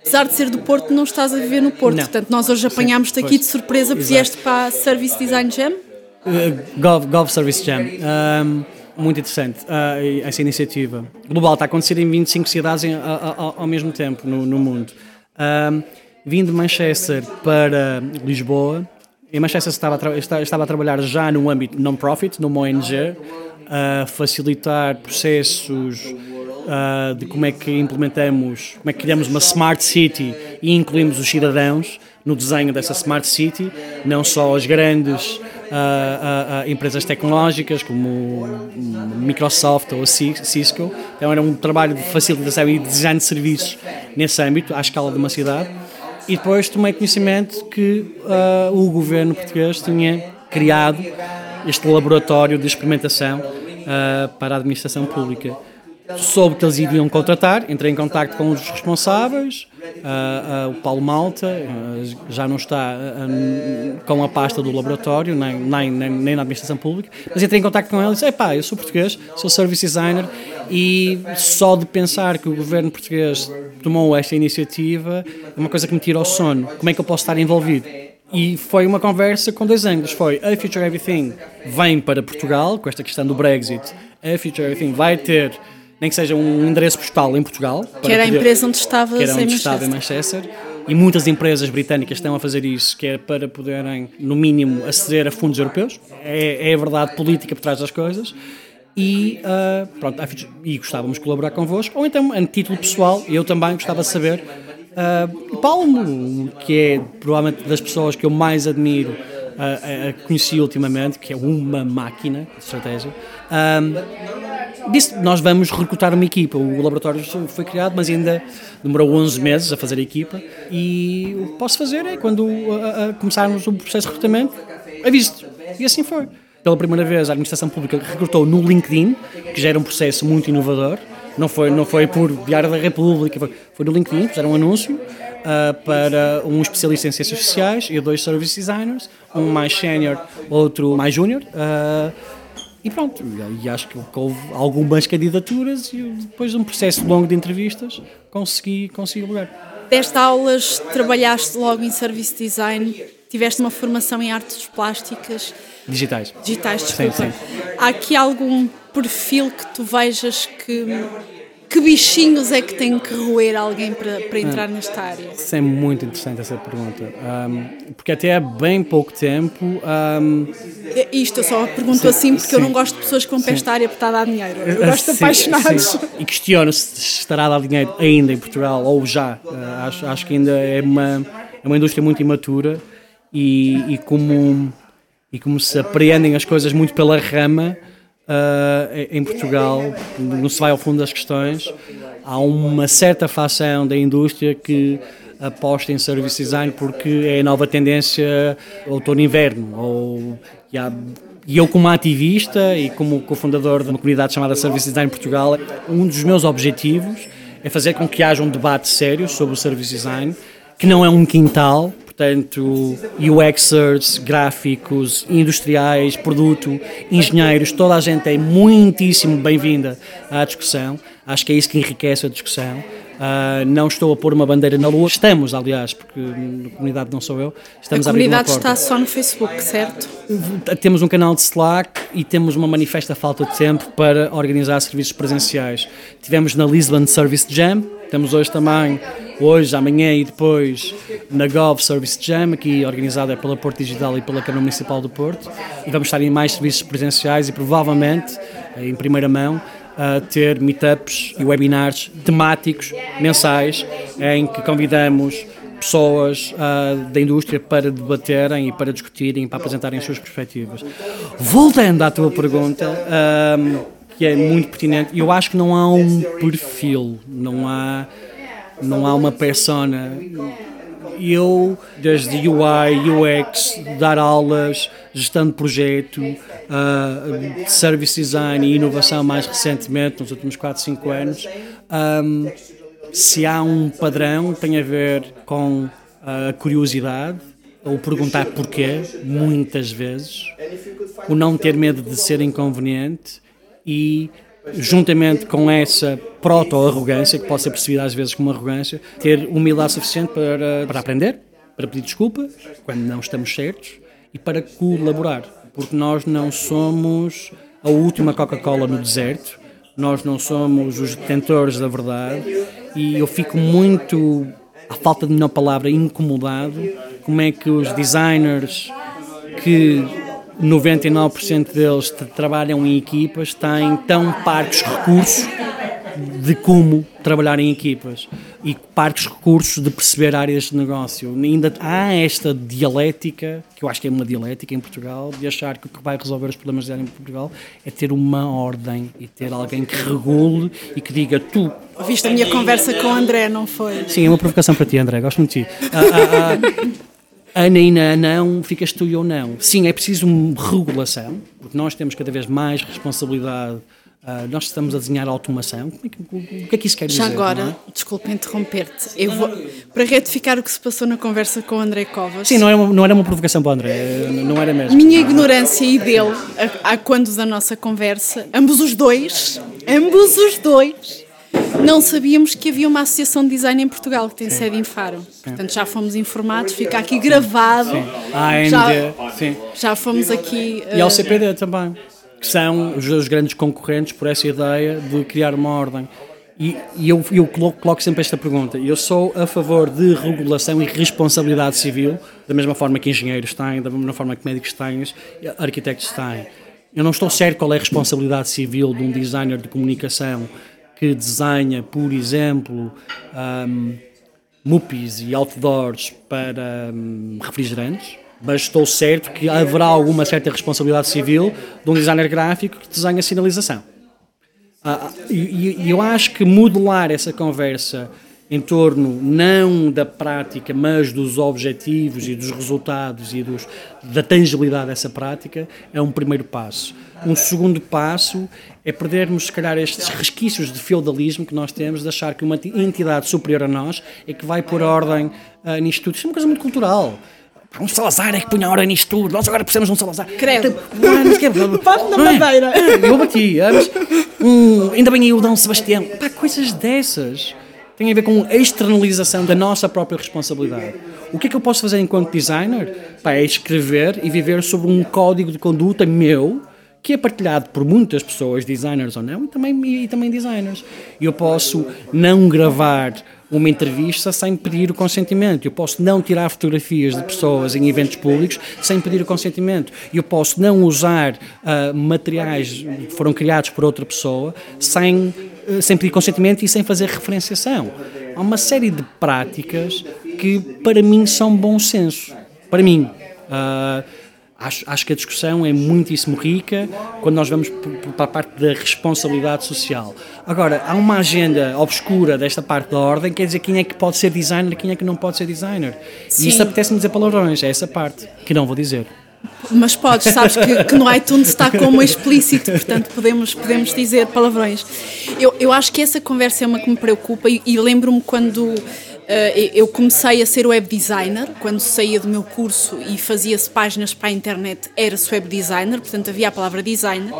Apesar de ser do Porto, não estás a viver no Porto. Não. Portanto, nós hoje apanhámos-te aqui de surpresa porque vieste para a Service Design Jam. Uh, Gov Service Jam. Um, muito interessante uh, essa iniciativa. Global está a acontecer em 25 cidades em, ao mesmo tempo no, no mundo. Um, vim de Manchester para Lisboa. Em Manchester estava a, estava a trabalhar já no âmbito non-profit, numa ONG, a facilitar processos uh, de como é que implementamos, como é que criamos uma smart city e incluímos os cidadãos no desenho dessa smart city, não só as grandes uh, uh, empresas tecnológicas como Microsoft ou Cisco. Então era um trabalho de facilitação e de design de serviços nesse âmbito, à escala de uma cidade. E depois tomei conhecimento que o governo português tinha criado este laboratório de experimentação para a administração pública soube que eles iriam contratar, entrei em contato com os responsáveis, uh, uh, o Paulo Malta uh, já não está com a pasta do laboratório, nem, nem, nem, na administração pública, mas entrei em contato com ele e disse, eu sou português, sou service designer e só de pensar que o governo português tomou esta iniciativa é uma coisa que me tira o sono, como é que eu posso estar envolvido? E foi uma conversa com dois ângulos. Foi a Future Everything vem para Portugal, com esta questão do Brexit. A Future Everything vai ter nem que seja um endereço postal em Portugal. Que era poder, a empresa onde estava que era onde estava em Manchester. E muitas empresas britânicas estão a fazer isso, que é para poderem, no mínimo, aceder a fundos europeus. É, é a verdade política por trás das coisas. E, uh, pronto, e gostávamos de colaborar convosco. Ou então, a título pessoal, eu também gostava de saber. Uh, Paulo, que é provavelmente das pessoas que eu mais admiro, uh, conheci ultimamente, que é uma máquina de estratégia. Disse, nós vamos recrutar uma equipa. O laboratório foi criado, mas ainda demorou 11 meses a fazer a equipa. E o que posso fazer é, quando a, a começarmos o processo de recrutamento, aviso-te. E assim foi. Pela primeira vez, a administração pública recrutou no LinkedIn, que já era um processo muito inovador. Não foi, não foi por Diário da República, foi, foi no LinkedIn, fizeram um anúncio uh, para um especialista em ciências sociais e dois service designers, um mais senior, outro mais júnior. Uh, e pronto, e acho que houve algumas candidaturas e depois de um processo longo de entrevistas consegui, consegui lugar. Deste aulas, trabalhaste logo em service design, tiveste uma formação em artes plásticas. Digitais. Digitais, desculpa. Sim, sim. Há aqui algum perfil que tu vejas que que bichinhos é que tem que roer alguém para, para entrar ah, nesta área? Isso é muito interessante essa pergunta, um, porque até há bem pouco tempo. Um, é, Isto eu só pergunto sim, assim porque sim, eu não gosto de pessoas que vão para esta área para dar dinheiro. Eu gosto de apaixonados. E questiono se estará a dar dinheiro ainda em Portugal ou já. Uh, acho, acho que ainda é uma, é uma indústria muito imatura e, e, como, e como se apreendem as coisas muito pela rama. Uh, em Portugal, não se vai ao fundo das questões, há uma certa facção da indústria que aposta em service design porque é a nova tendência outono-inverno. Ou, e eu, como ativista e como cofundador de uma comunidade chamada Service Design Portugal, um dos meus objetivos é fazer com que haja um debate sério sobre o service design, que não é um quintal, portanto, UXers, gráficos, industriais, produto, engenheiros, toda a gente é muitíssimo bem-vinda à discussão. Acho que é isso que enriquece a discussão. Uh, não estou a pôr uma bandeira na lua. Estamos, aliás, porque na comunidade não sou eu. Estamos a comunidade a está só no Facebook, certo? Temos um canal de Slack e temos uma manifesta falta de tempo para organizar serviços presenciais. Tivemos na Lisbon Service Jam, temos hoje também, hoje, amanhã e depois, na Gov Service Jam, aqui organizada pela Porto Digital e pela Câmara Municipal do Porto. E vamos estar em mais serviços presenciais e provavelmente, em primeira mão, a ter meetups e webinars temáticos mensais em que convidamos pessoas uh, da indústria para debaterem e para discutirem, para apresentarem as suas perspectivas. Voltando à tua pergunta, uh, que é muito pertinente, eu acho que não há um perfil, não há, não há uma persona eu, desde UI, UX, dar aulas, gestão de projeto, uh, service design e inovação mais recentemente, nos últimos 4, 5 anos, um, se há um padrão, tem a ver com a curiosidade, o perguntar porquê, muitas vezes, o não ter medo de ser inconveniente e, juntamente com essa proto-arrogância, que pode ser percebida às vezes como arrogância, ter humildade suficiente para, para aprender, para pedir desculpa quando não estamos certos e para colaborar, porque nós não somos a última Coca-Cola no deserto, nós não somos os detentores da verdade e eu fico muito, à falta de melhor palavra, incomodado como é que os designers que 99% deles trabalham em equipas têm tão parcos recursos de como trabalhar em equipas e parques recursos de perceber áreas de negócio. Ainda há esta dialética, que eu acho que é uma dialética em Portugal, de achar que o que vai resolver os problemas de área em Portugal é ter uma ordem e ter alguém que regule e que diga tu. Viste a minha conversa com o André, não foi? Sim, é uma provocação para ti, André, gosto muito de ti. Ah, ah, ah, Ana e não, ficas tu e eu não. Sim, é preciso uma regulação, porque nós temos cada vez mais responsabilidade Uh, nós estamos a desenhar automação. O que, o que é que isso quer Já dizer? Já agora, é? desculpa interromper-te, eu vou, para retificar o que se passou na conversa com o André Covas. Sim, não era uma, não era uma provocação para o André, não era mesmo. Minha ignorância e dele, a, a quando da nossa conversa, ambos os dois, ambos os dois, não sabíamos que havia uma associação de design em Portugal que tem sim. sede em Faro. Portanto, já fomos informados, fica aqui gravado. Sim. A AND, já, sim. já fomos aqui. E ao CPD também que são os dois grandes concorrentes por essa ideia de criar uma ordem. E, e eu, eu coloco, coloco, sempre esta pergunta. Eu sou a favor de regulação e responsabilidade civil, da mesma forma que engenheiros têm, da mesma forma que médicos têm, arquitetos têm. Eu não estou certo qual é a responsabilidade civil de um designer de comunicação que desenha, por exemplo, um, MUPIs e outdoors para um, refrigerantes mas estou certo que haverá alguma certa responsabilidade civil de um designer gráfico que desenha sinalização. Ah, ah e, e, eu acho que modelar essa conversa em torno não da prática, mas dos objetivos e dos resultados e dos, da tangibilidade dessa prática é um primeiro passo. Um segundo passo é perdermos, se calhar, estes resquícios de feudalismo que nós temos, de achar que uma entidade superior a nós é que vai pôr ordem uh, nisto tudo. Isso é uma coisa muito cultural um Salazar é que punha a hora nisto tudo, nós agora precisamos de um Salazar. Credo. Bate (laughs) na madeira. É, eu bati, um, ainda bem aí o Dom Sebastião. Pá, coisas dessas têm a ver com a externalização da nossa própria responsabilidade. O que é que eu posso fazer enquanto designer? Pá, é escrever e viver sobre um código de conduta meu que é partilhado por muitas pessoas, designers ou não, e também, e também designers. Eu posso não gravar uma entrevista sem pedir o consentimento. Eu posso não tirar fotografias de pessoas em eventos públicos sem pedir o consentimento. Eu posso não usar uh, materiais que foram criados por outra pessoa sem, sem pedir consentimento e sem fazer referenciação. Há uma série de práticas que, para mim, são bom senso. Para mim. Uh, Acho, acho que a discussão é muitíssimo rica quando nós vamos para a parte da responsabilidade social. Agora, há uma agenda obscura desta parte da ordem, quer dizer quem é que pode ser designer e quem é que não pode ser designer. Sim. E isso apetece-me dizer palavrões, é essa parte, que não vou dizer. Mas podes, sabes que, que, no iTunes está como explícito, portanto podemos, podemos dizer palavrões. Eu, eu acho que essa conversa é uma que me preocupa e, e lembro-me quando eh, eu comecei a ser web designer quando saía do meu curso e fazia-se páginas para a internet, era-se web designer, portanto havia a palavra designer.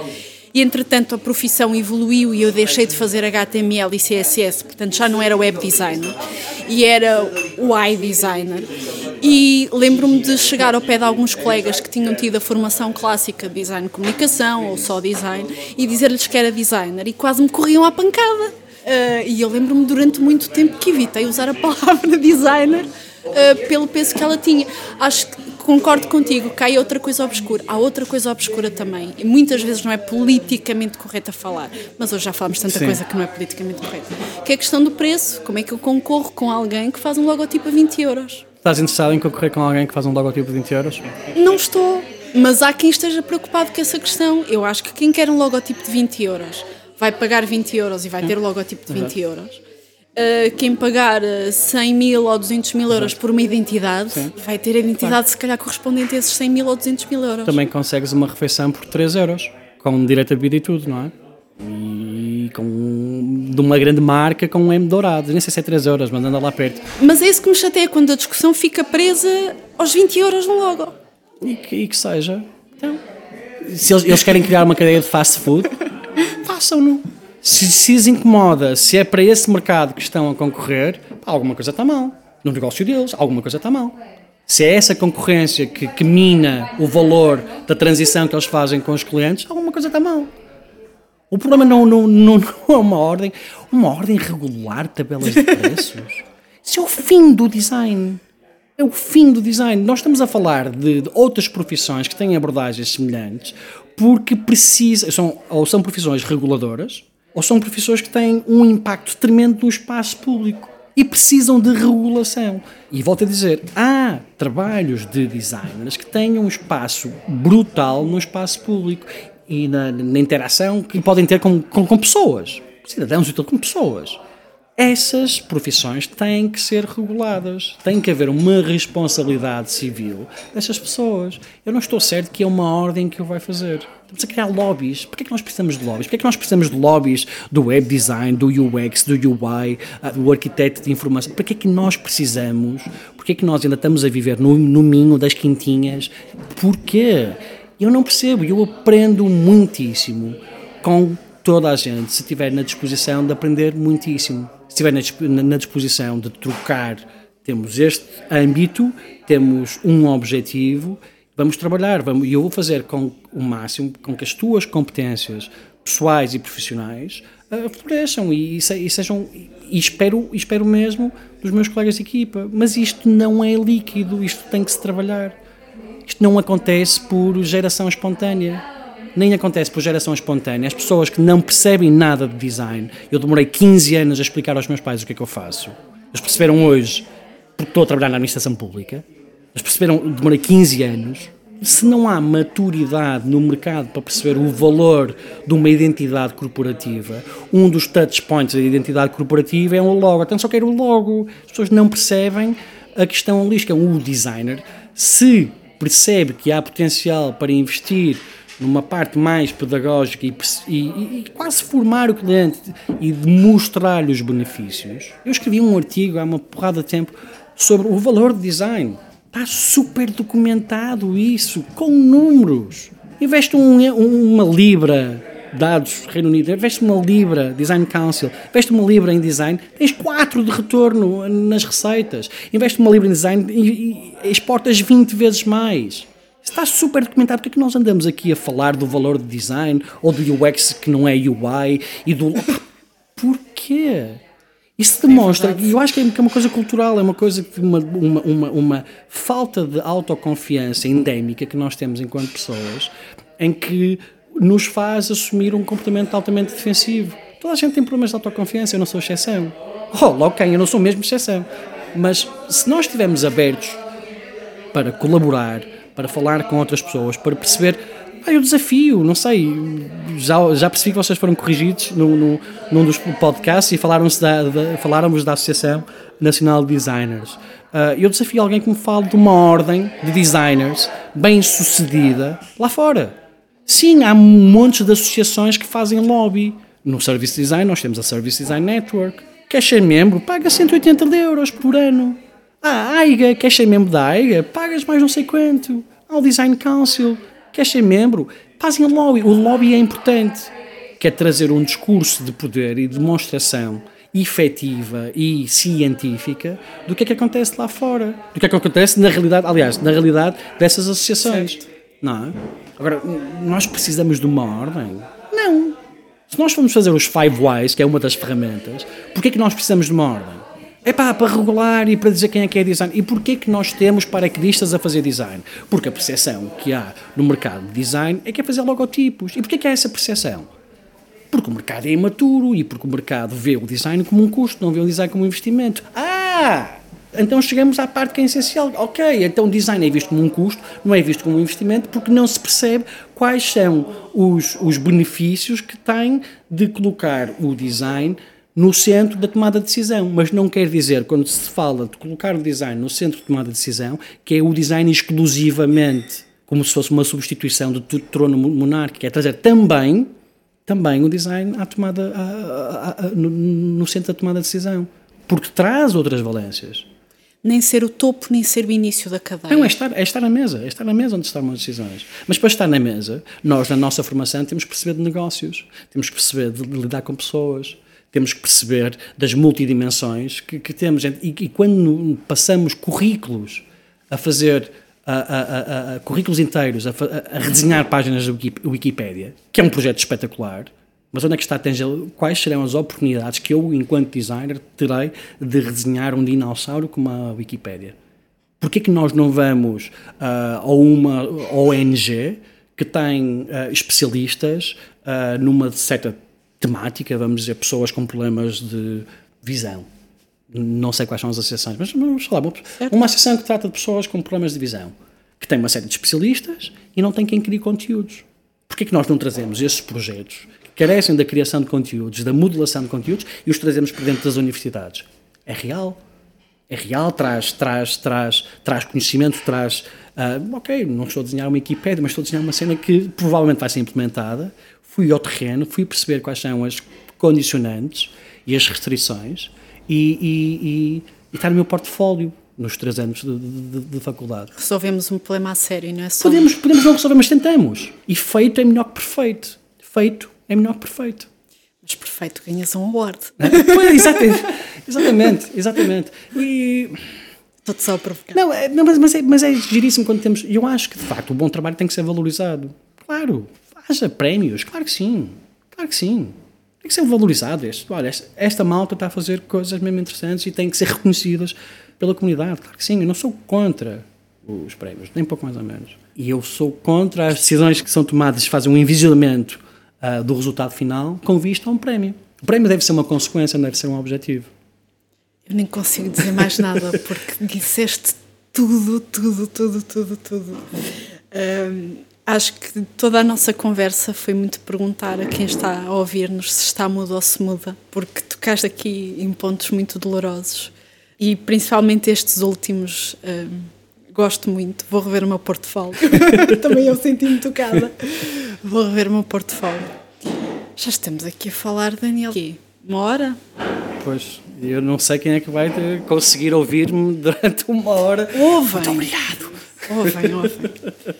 E entretanto a profissão evoluiu e eu deixei de fazer HTML e CSS, portanto já não era web designer e era UI designer. E lembro-me de chegar ao pé de alguns colegas que tinham tido a formação clássica de design de comunicação ou só design e dizer-lhes que era designer e quase me corriam à pancada Uh, e eu lembro-me durante muito tempo que evitei usar a (laughs) palavra designer uh, pelo peso que ela tinha. Acho que concordo contigo que há outra coisa obscura. Há outra coisa obscura também. E muitas vezes não é politicamente correta falar. Mas hoje já falamos tanta Sim. coisa que não é politicamente correta. Que é a questão do preço. Como é que eu concorro com alguém que faz um logotipo a 20 euros? Estás interessado em concorrer com alguém que faz um logotipo a 20 euros? Não estou. Mas há quem esteja preocupado com essa questão. Eu acho que quem quer um logotipo de 20 euros vai pagar 20 euros e vai ter o logotipo de 20 Exato. euros. Uh, quem pagar 100 eh, mil ou 200 mil euros Exato. por uma identidade Sim. vai ter a identidade claro. se calhar correspondente a esses 100 mil ou 200 mil euros. Também consegues uma refeição por 3 euros, com direito a bebida e tudo, não é? E com de uma grande marca com um M dourado. Nem sei se é 3 euros, mas anda lá perto. Mas é isso que me chateia quando a discussão fica presa aos 20 euros no logo. E que, e que seja. Então, se eles, eles, querem criar uma cadeia de fast food, (laughs) façam-no. Se, se os incomoda, se é para esse mercado que estão a concorrer, alguma coisa está mal. No negócio deles, alguma coisa está mal. Se é essa concorrência que, que mina o valor da transição que eles fazem com os clientes, alguma coisa está mal. O problema não, não, não, não é uma ordem, uma ordem regular de tabelas de (laughs) preços. Isso é o fim do design. É o fim do design. Nós estamos a falar de, de outras profissões que têm abordagens semelhantes porque precisam, são, ou são profissões reguladoras ou são profissões que têm um impacto tremendo no espaço público e precisam de regulação. E volto a dizer, há trabalhos de designers que têm um espaço brutal no espaço público e na, na interação que podem ter com, com, com pessoas, cidadãos e tudo, com pessoas. Essas profissões têm que ser reguladas, tem que haver uma responsabilidade civil dessas pessoas. Eu não estou certo que é uma ordem que o vai fazer. Estamos a criar lobbies. Porquê é que nós precisamos de lobbies? Porquê é que nós precisamos de lobbies do web design, do UX, do UI, ah, do arquiteto de informação? Porquê é que nós precisamos? Porquê é que nós ainda estamos a viver no, no minho das quintinhas? Porquê? Eu não percebo, eu aprendo muitíssimo com toda a gente, se estiver na disposição de aprender muitíssimo. Se estiver na, disposição de trocar, temos este âmbito, temos um objetivo, vamos trabalhar, vamos, e eu vou fazer com o máximo com que as tuas competências pessoais e profissionais uh, floresçam e, e, sejam e espero, espero mesmo dos meus colegas de equipa, mas isto não é líquido, isto tem que se trabalhar. Isto não acontece por geração espontânea. Nem acontece por geração espontânea. As pessoas que não percebem nada de design, eu demorei 15 anos a explicar aos meus pais o que é que eu faço. Eles perceberam hoje, porque estou a trabalhar na administração pública, eles perceberam, demorei 15 anos. Se não há maturidade no mercado para perceber o valor de uma identidade corporativa, um dos touch points da identidade corporativa é o logo. Então só quero o logo. As pessoas não percebem a questão ali, que é o designer. Se percebe que há potencial para investir numa parte mais pedagógica e, e, e quase formar o cliente e demonstrar-lhe os benefícios. Eu escrevi um artigo há uma porrada de tempo sobre o valor de design. Está super documentado isso, com números. Investe um, uma libra dados Reino Unido, investe uma libra, Design Council, investe uma libra em design, tens 4 de retorno nas receitas. Investe uma libra em design e, e exportas 20 vezes mais. Está super documentado. Porque é que nós andamos aqui a falar do valor de design ou do UX que não é UI e do. Porquê? Isso demonstra, e eu acho que é uma coisa cultural, é uma coisa que uma, uma, uma, uma falta de autoconfiança endémica que nós temos enquanto pessoas, em que nos faz assumir um comportamento altamente defensivo. Toda a gente tem problemas de autoconfiança, eu não sou exceção. Oh, logo quem? Eu não sou mesmo exceção. Mas se nós estivermos abertos para colaborar, para falar com outras pessoas, para perceber ah, o desafio, não sei, já, já percebi que vocês foram corrigidos no, no, num dos podcasts e falaram da, da, faláramos da Associação Nacional de Designers. Uh, eu desafio alguém que me fale de uma ordem de designers bem sucedida lá fora. Sim, há montes de associações que fazem lobby. No Service Design, nós temos a Service Design Network. Quer ser membro? Paga 180 euros por ano. Ah, AIGA, quer ser membro da AIGA? Pagas mais não sei quanto. Ao Design Council, quer ser membro? Fazem lobby. O lobby é importante. Quer trazer um discurso de poder e demonstração efetiva e científica do que é que acontece lá fora. Do que é que acontece na realidade, aliás, na realidade dessas associações. Certo. Não é? Agora, nós precisamos de uma ordem? Não. Se nós formos fazer os Five Whys, que é uma das ferramentas, porquê é que nós precisamos de uma ordem? É pá, para regular e para dizer quem é que é design. E porquê que nós temos paraquedistas a fazer design? Porque a percepção que há no mercado de design é que é fazer logotipos. E porquê que há essa percepção? Porque o mercado é imaturo e porque o mercado vê o design como um custo, não vê o design como um investimento. Ah! Então chegamos à parte que é essencial. Ok, então design é visto como um custo, não é visto como um investimento, porque não se percebe quais são os, os benefícios que tem de colocar o design no centro da tomada de decisão. Mas não quer dizer, quando se fala de colocar o design no centro de tomada de decisão, que é o design exclusivamente como se fosse uma substituição do trono monárquico. É trazer também também o design à tomada, à, à, à, no, no centro da tomada de decisão, porque traz outras valências. Nem ser o topo, nem ser o início da cadeia. Não, é estar, é estar na mesa, é estar na mesa onde estão as decisões. Mas para estar na mesa, nós, na nossa formação, temos que perceber de negócios, temos que perceber de, de lidar com pessoas, temos que perceber das multidimensões que, que temos. E, e, quando passamos currículos a fazer a, a, a, currículos inteiros, a, redesenhar páginas da Wikipédia, que é um projeto espetacular, mas onde é que está a tangel? Quais serão as oportunidades que eu, enquanto designer, terei de redesenhar um dinossauro como a Wikipédia? Porquê que nós não vamos uh, a uma ONG que tem uh, especialistas uh, numa certa temática, vamos dizer, pessoas com problemas de visão? Não sei quais são as associações, mas vamos falar. Uma associação que trata de pessoas com problemas de visão, que tem uma série de especialistas e não tem quem crie conteúdos. Porquê que nós não trazemos esses projetos carecem da criação de conteúdos, da modelação de conteúdos e os trazemos para dentro das universidades. É real. É real, traz, traz, traz, traz conhecimento, traz. Uh, ok, não estou a desenhar uma Wikipédia, mas estou a desenhar uma cena que provavelmente vai ser implementada. Fui ao terreno, fui perceber quais são as condicionantes e as restrições e, e, e, e está no meu portfólio nos três anos de, de, de, faculdade. Resolvemos um problema a sério, não é só. Podemos, podemos não resolver, mas tentamos. E feito é melhor que perfeito. Feito é melhor que perfeito. Mas perfeito ganhas um award. Pois, exatamente, (laughs) exatamente, exatamente. E... Estou-te só a provocar. Não, é, não mas, mas, é, mas é giríssimo quando temos. Eu acho que, de facto, o bom trabalho tem que ser valorizado. Claro, haja prémios, claro que sim. Claro que sim. Tem que ser valorizado. Este. Olha, esta, esta malta está a fazer coisas mesmo interessantes e tem que ser reconhecidas pela comunidade. Claro que sim. Eu não sou contra os prémios, nem pouco mais ou menos. E eu sou contra as decisões que são tomadas, fazem um envisionamento uh, do resultado final com vista a um prémio. O prémio deve ser uma consequência, não deve ser um objetivo. Nem consigo dizer mais nada porque disseste tudo, tudo, tudo, tudo, tudo. Um, acho que toda a nossa conversa foi muito perguntar a quem está a ouvir-nos se está mudo ou se muda, porque tocaste aqui em pontos muito dolorosos e principalmente estes últimos. Um, gosto muito, vou rever o meu portfólio. (laughs) Também eu senti-me tocada. Vou rever o meu portfólio. Já estamos aqui a falar, Daniel. Aqui, uma hora? Pois, eu não sei quem é que vai conseguir ouvir-me (laughs) durante uma hora. Ouvem! Muito obrigado! Ouvem, ouvem.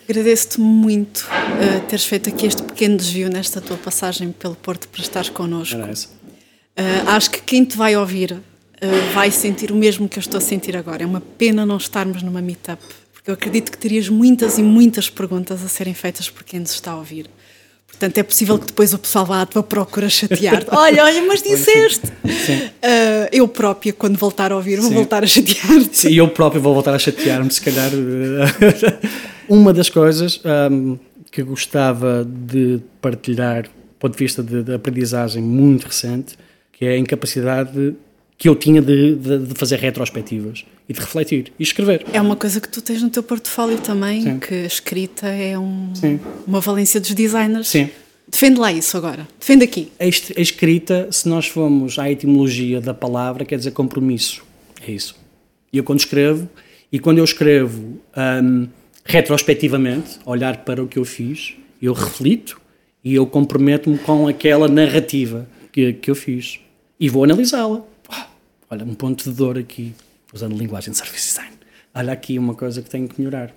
Agradeço-te muito uh, teres feito aqui este pequeno desvio nesta tua passagem pelo Porto para estares connosco. Uh, acho que quem te vai ouvir uh, vai sentir o mesmo que eu estou a sentir agora. É uma pena não estarmos numa meetup porque eu acredito que terias muitas e muitas perguntas a serem feitas por quem nos está a ouvir. Portanto, é possível que depois o pessoal vá à tua procura chatear-te. (laughs) olha, olha, mas disseste! Uh, eu própria, quando voltar a ouvir, vou Sim. voltar a chatear-te. Sim, eu próprio vou voltar a chatear-me, se calhar. (laughs) Uma das coisas um, que gostava de partilhar, do ponto de vista de, de aprendizagem muito recente, que é a incapacidade que eu tinha de, de, de, fazer retrospectivas e de refletir e escrever. É uma coisa que tu tens no teu portfólio também, Sim. que a escrita é um, uma valência dos designers. Sim. Defende lá isso agora. Defende aqui. A, a escrita, se nós formos à etimologia da palavra, quer dizer compromisso. É isso. E eu quando escrevo, e quando eu escrevo um, retrospectivamente, olhar para o que eu fiz, eu reflito e eu comprometo-me com aquela narrativa que, que eu fiz. E vou analisá-la olha, um ponto de dor aqui, usando linguagem de service design. Olha aqui uma coisa que tenho que melhorar.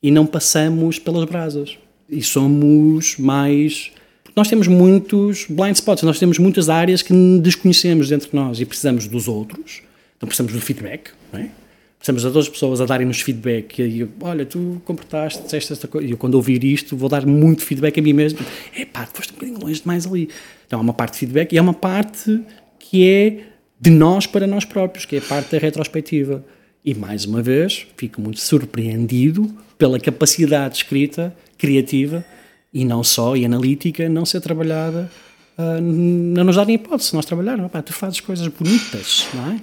E não passamos pelas brasas. E somos mais. Nós temos muitos blind spots, nós temos muitas áreas que desconhecemos dentro de nós e precisamos dos outros. Então precisamos do feedback, não é? precisamos das outras pessoas a darem-nos feedback. E eu, olha, tu comportaste, disseste esta coisa. E eu, quando ouvir isto, vou dar muito feedback a mim mesmo. É pá, foste um bocadinho longe demais ali. Então há uma parte de feedback e há uma parte que é de nós para nós próprios, que é parte da retrospectiva. E mais uma vez, fico muito surpreendido pela capacidade escrita, criativa e não só, e analítica, não ser trabalhada, uh, não nos darem hipótese, nós trabalharmos. tu fazes coisas bonitas, não é?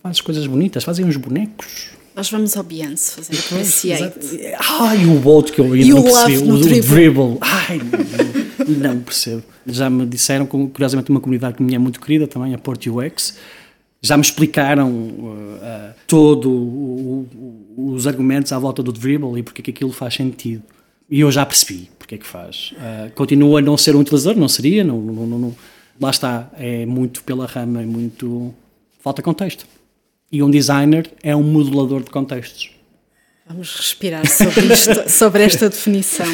Fazes coisas bonitas, fazem uns bonecos. Nós vamos ao Beyoncé fazer Appreciate. Ai, o outro que eu ainda não percebi, o, o dribble. Ai, não, não percebo. Já me disseram, curiosamente, uma comunidade que me é muito querida também, a Port UX, já me explicaram uh, uh, todo o, o, os argumentos à volta do dribble e porque é que aquilo faz sentido. E eu já percebi, porque é que faz. Uh, continua a não ser um utilizador, não seria, não, não, não, não, lá está, é muito pela rama, é muito. falta contexto. E um designer é um modelador de contextos. Vamos respirar sobre, isto, (laughs) sobre esta definição.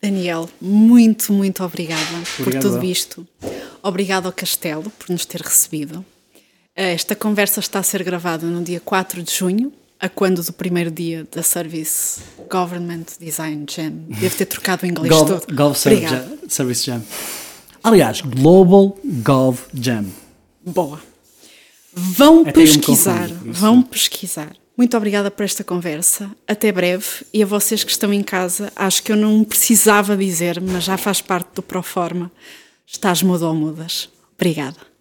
Daniel, muito, muito obrigada Obrigado. por tudo isto. Obrigado ao Castelo por nos ter recebido. Esta conversa está a ser gravada no dia 4 de junho, a quando do primeiro dia da Service Government Design Jam. Devo ter trocado o inglês Gov, todo. Gov Service Jam. Aliás, Global Gov Jam. Boa. Vão Até pesquisar, vão pesquisar. Muito obrigada por esta conversa. Até breve. E a vocês que estão em casa, acho que eu não precisava dizer, mas já faz parte do Proforma. Estás mudo ou mudas. Obrigada.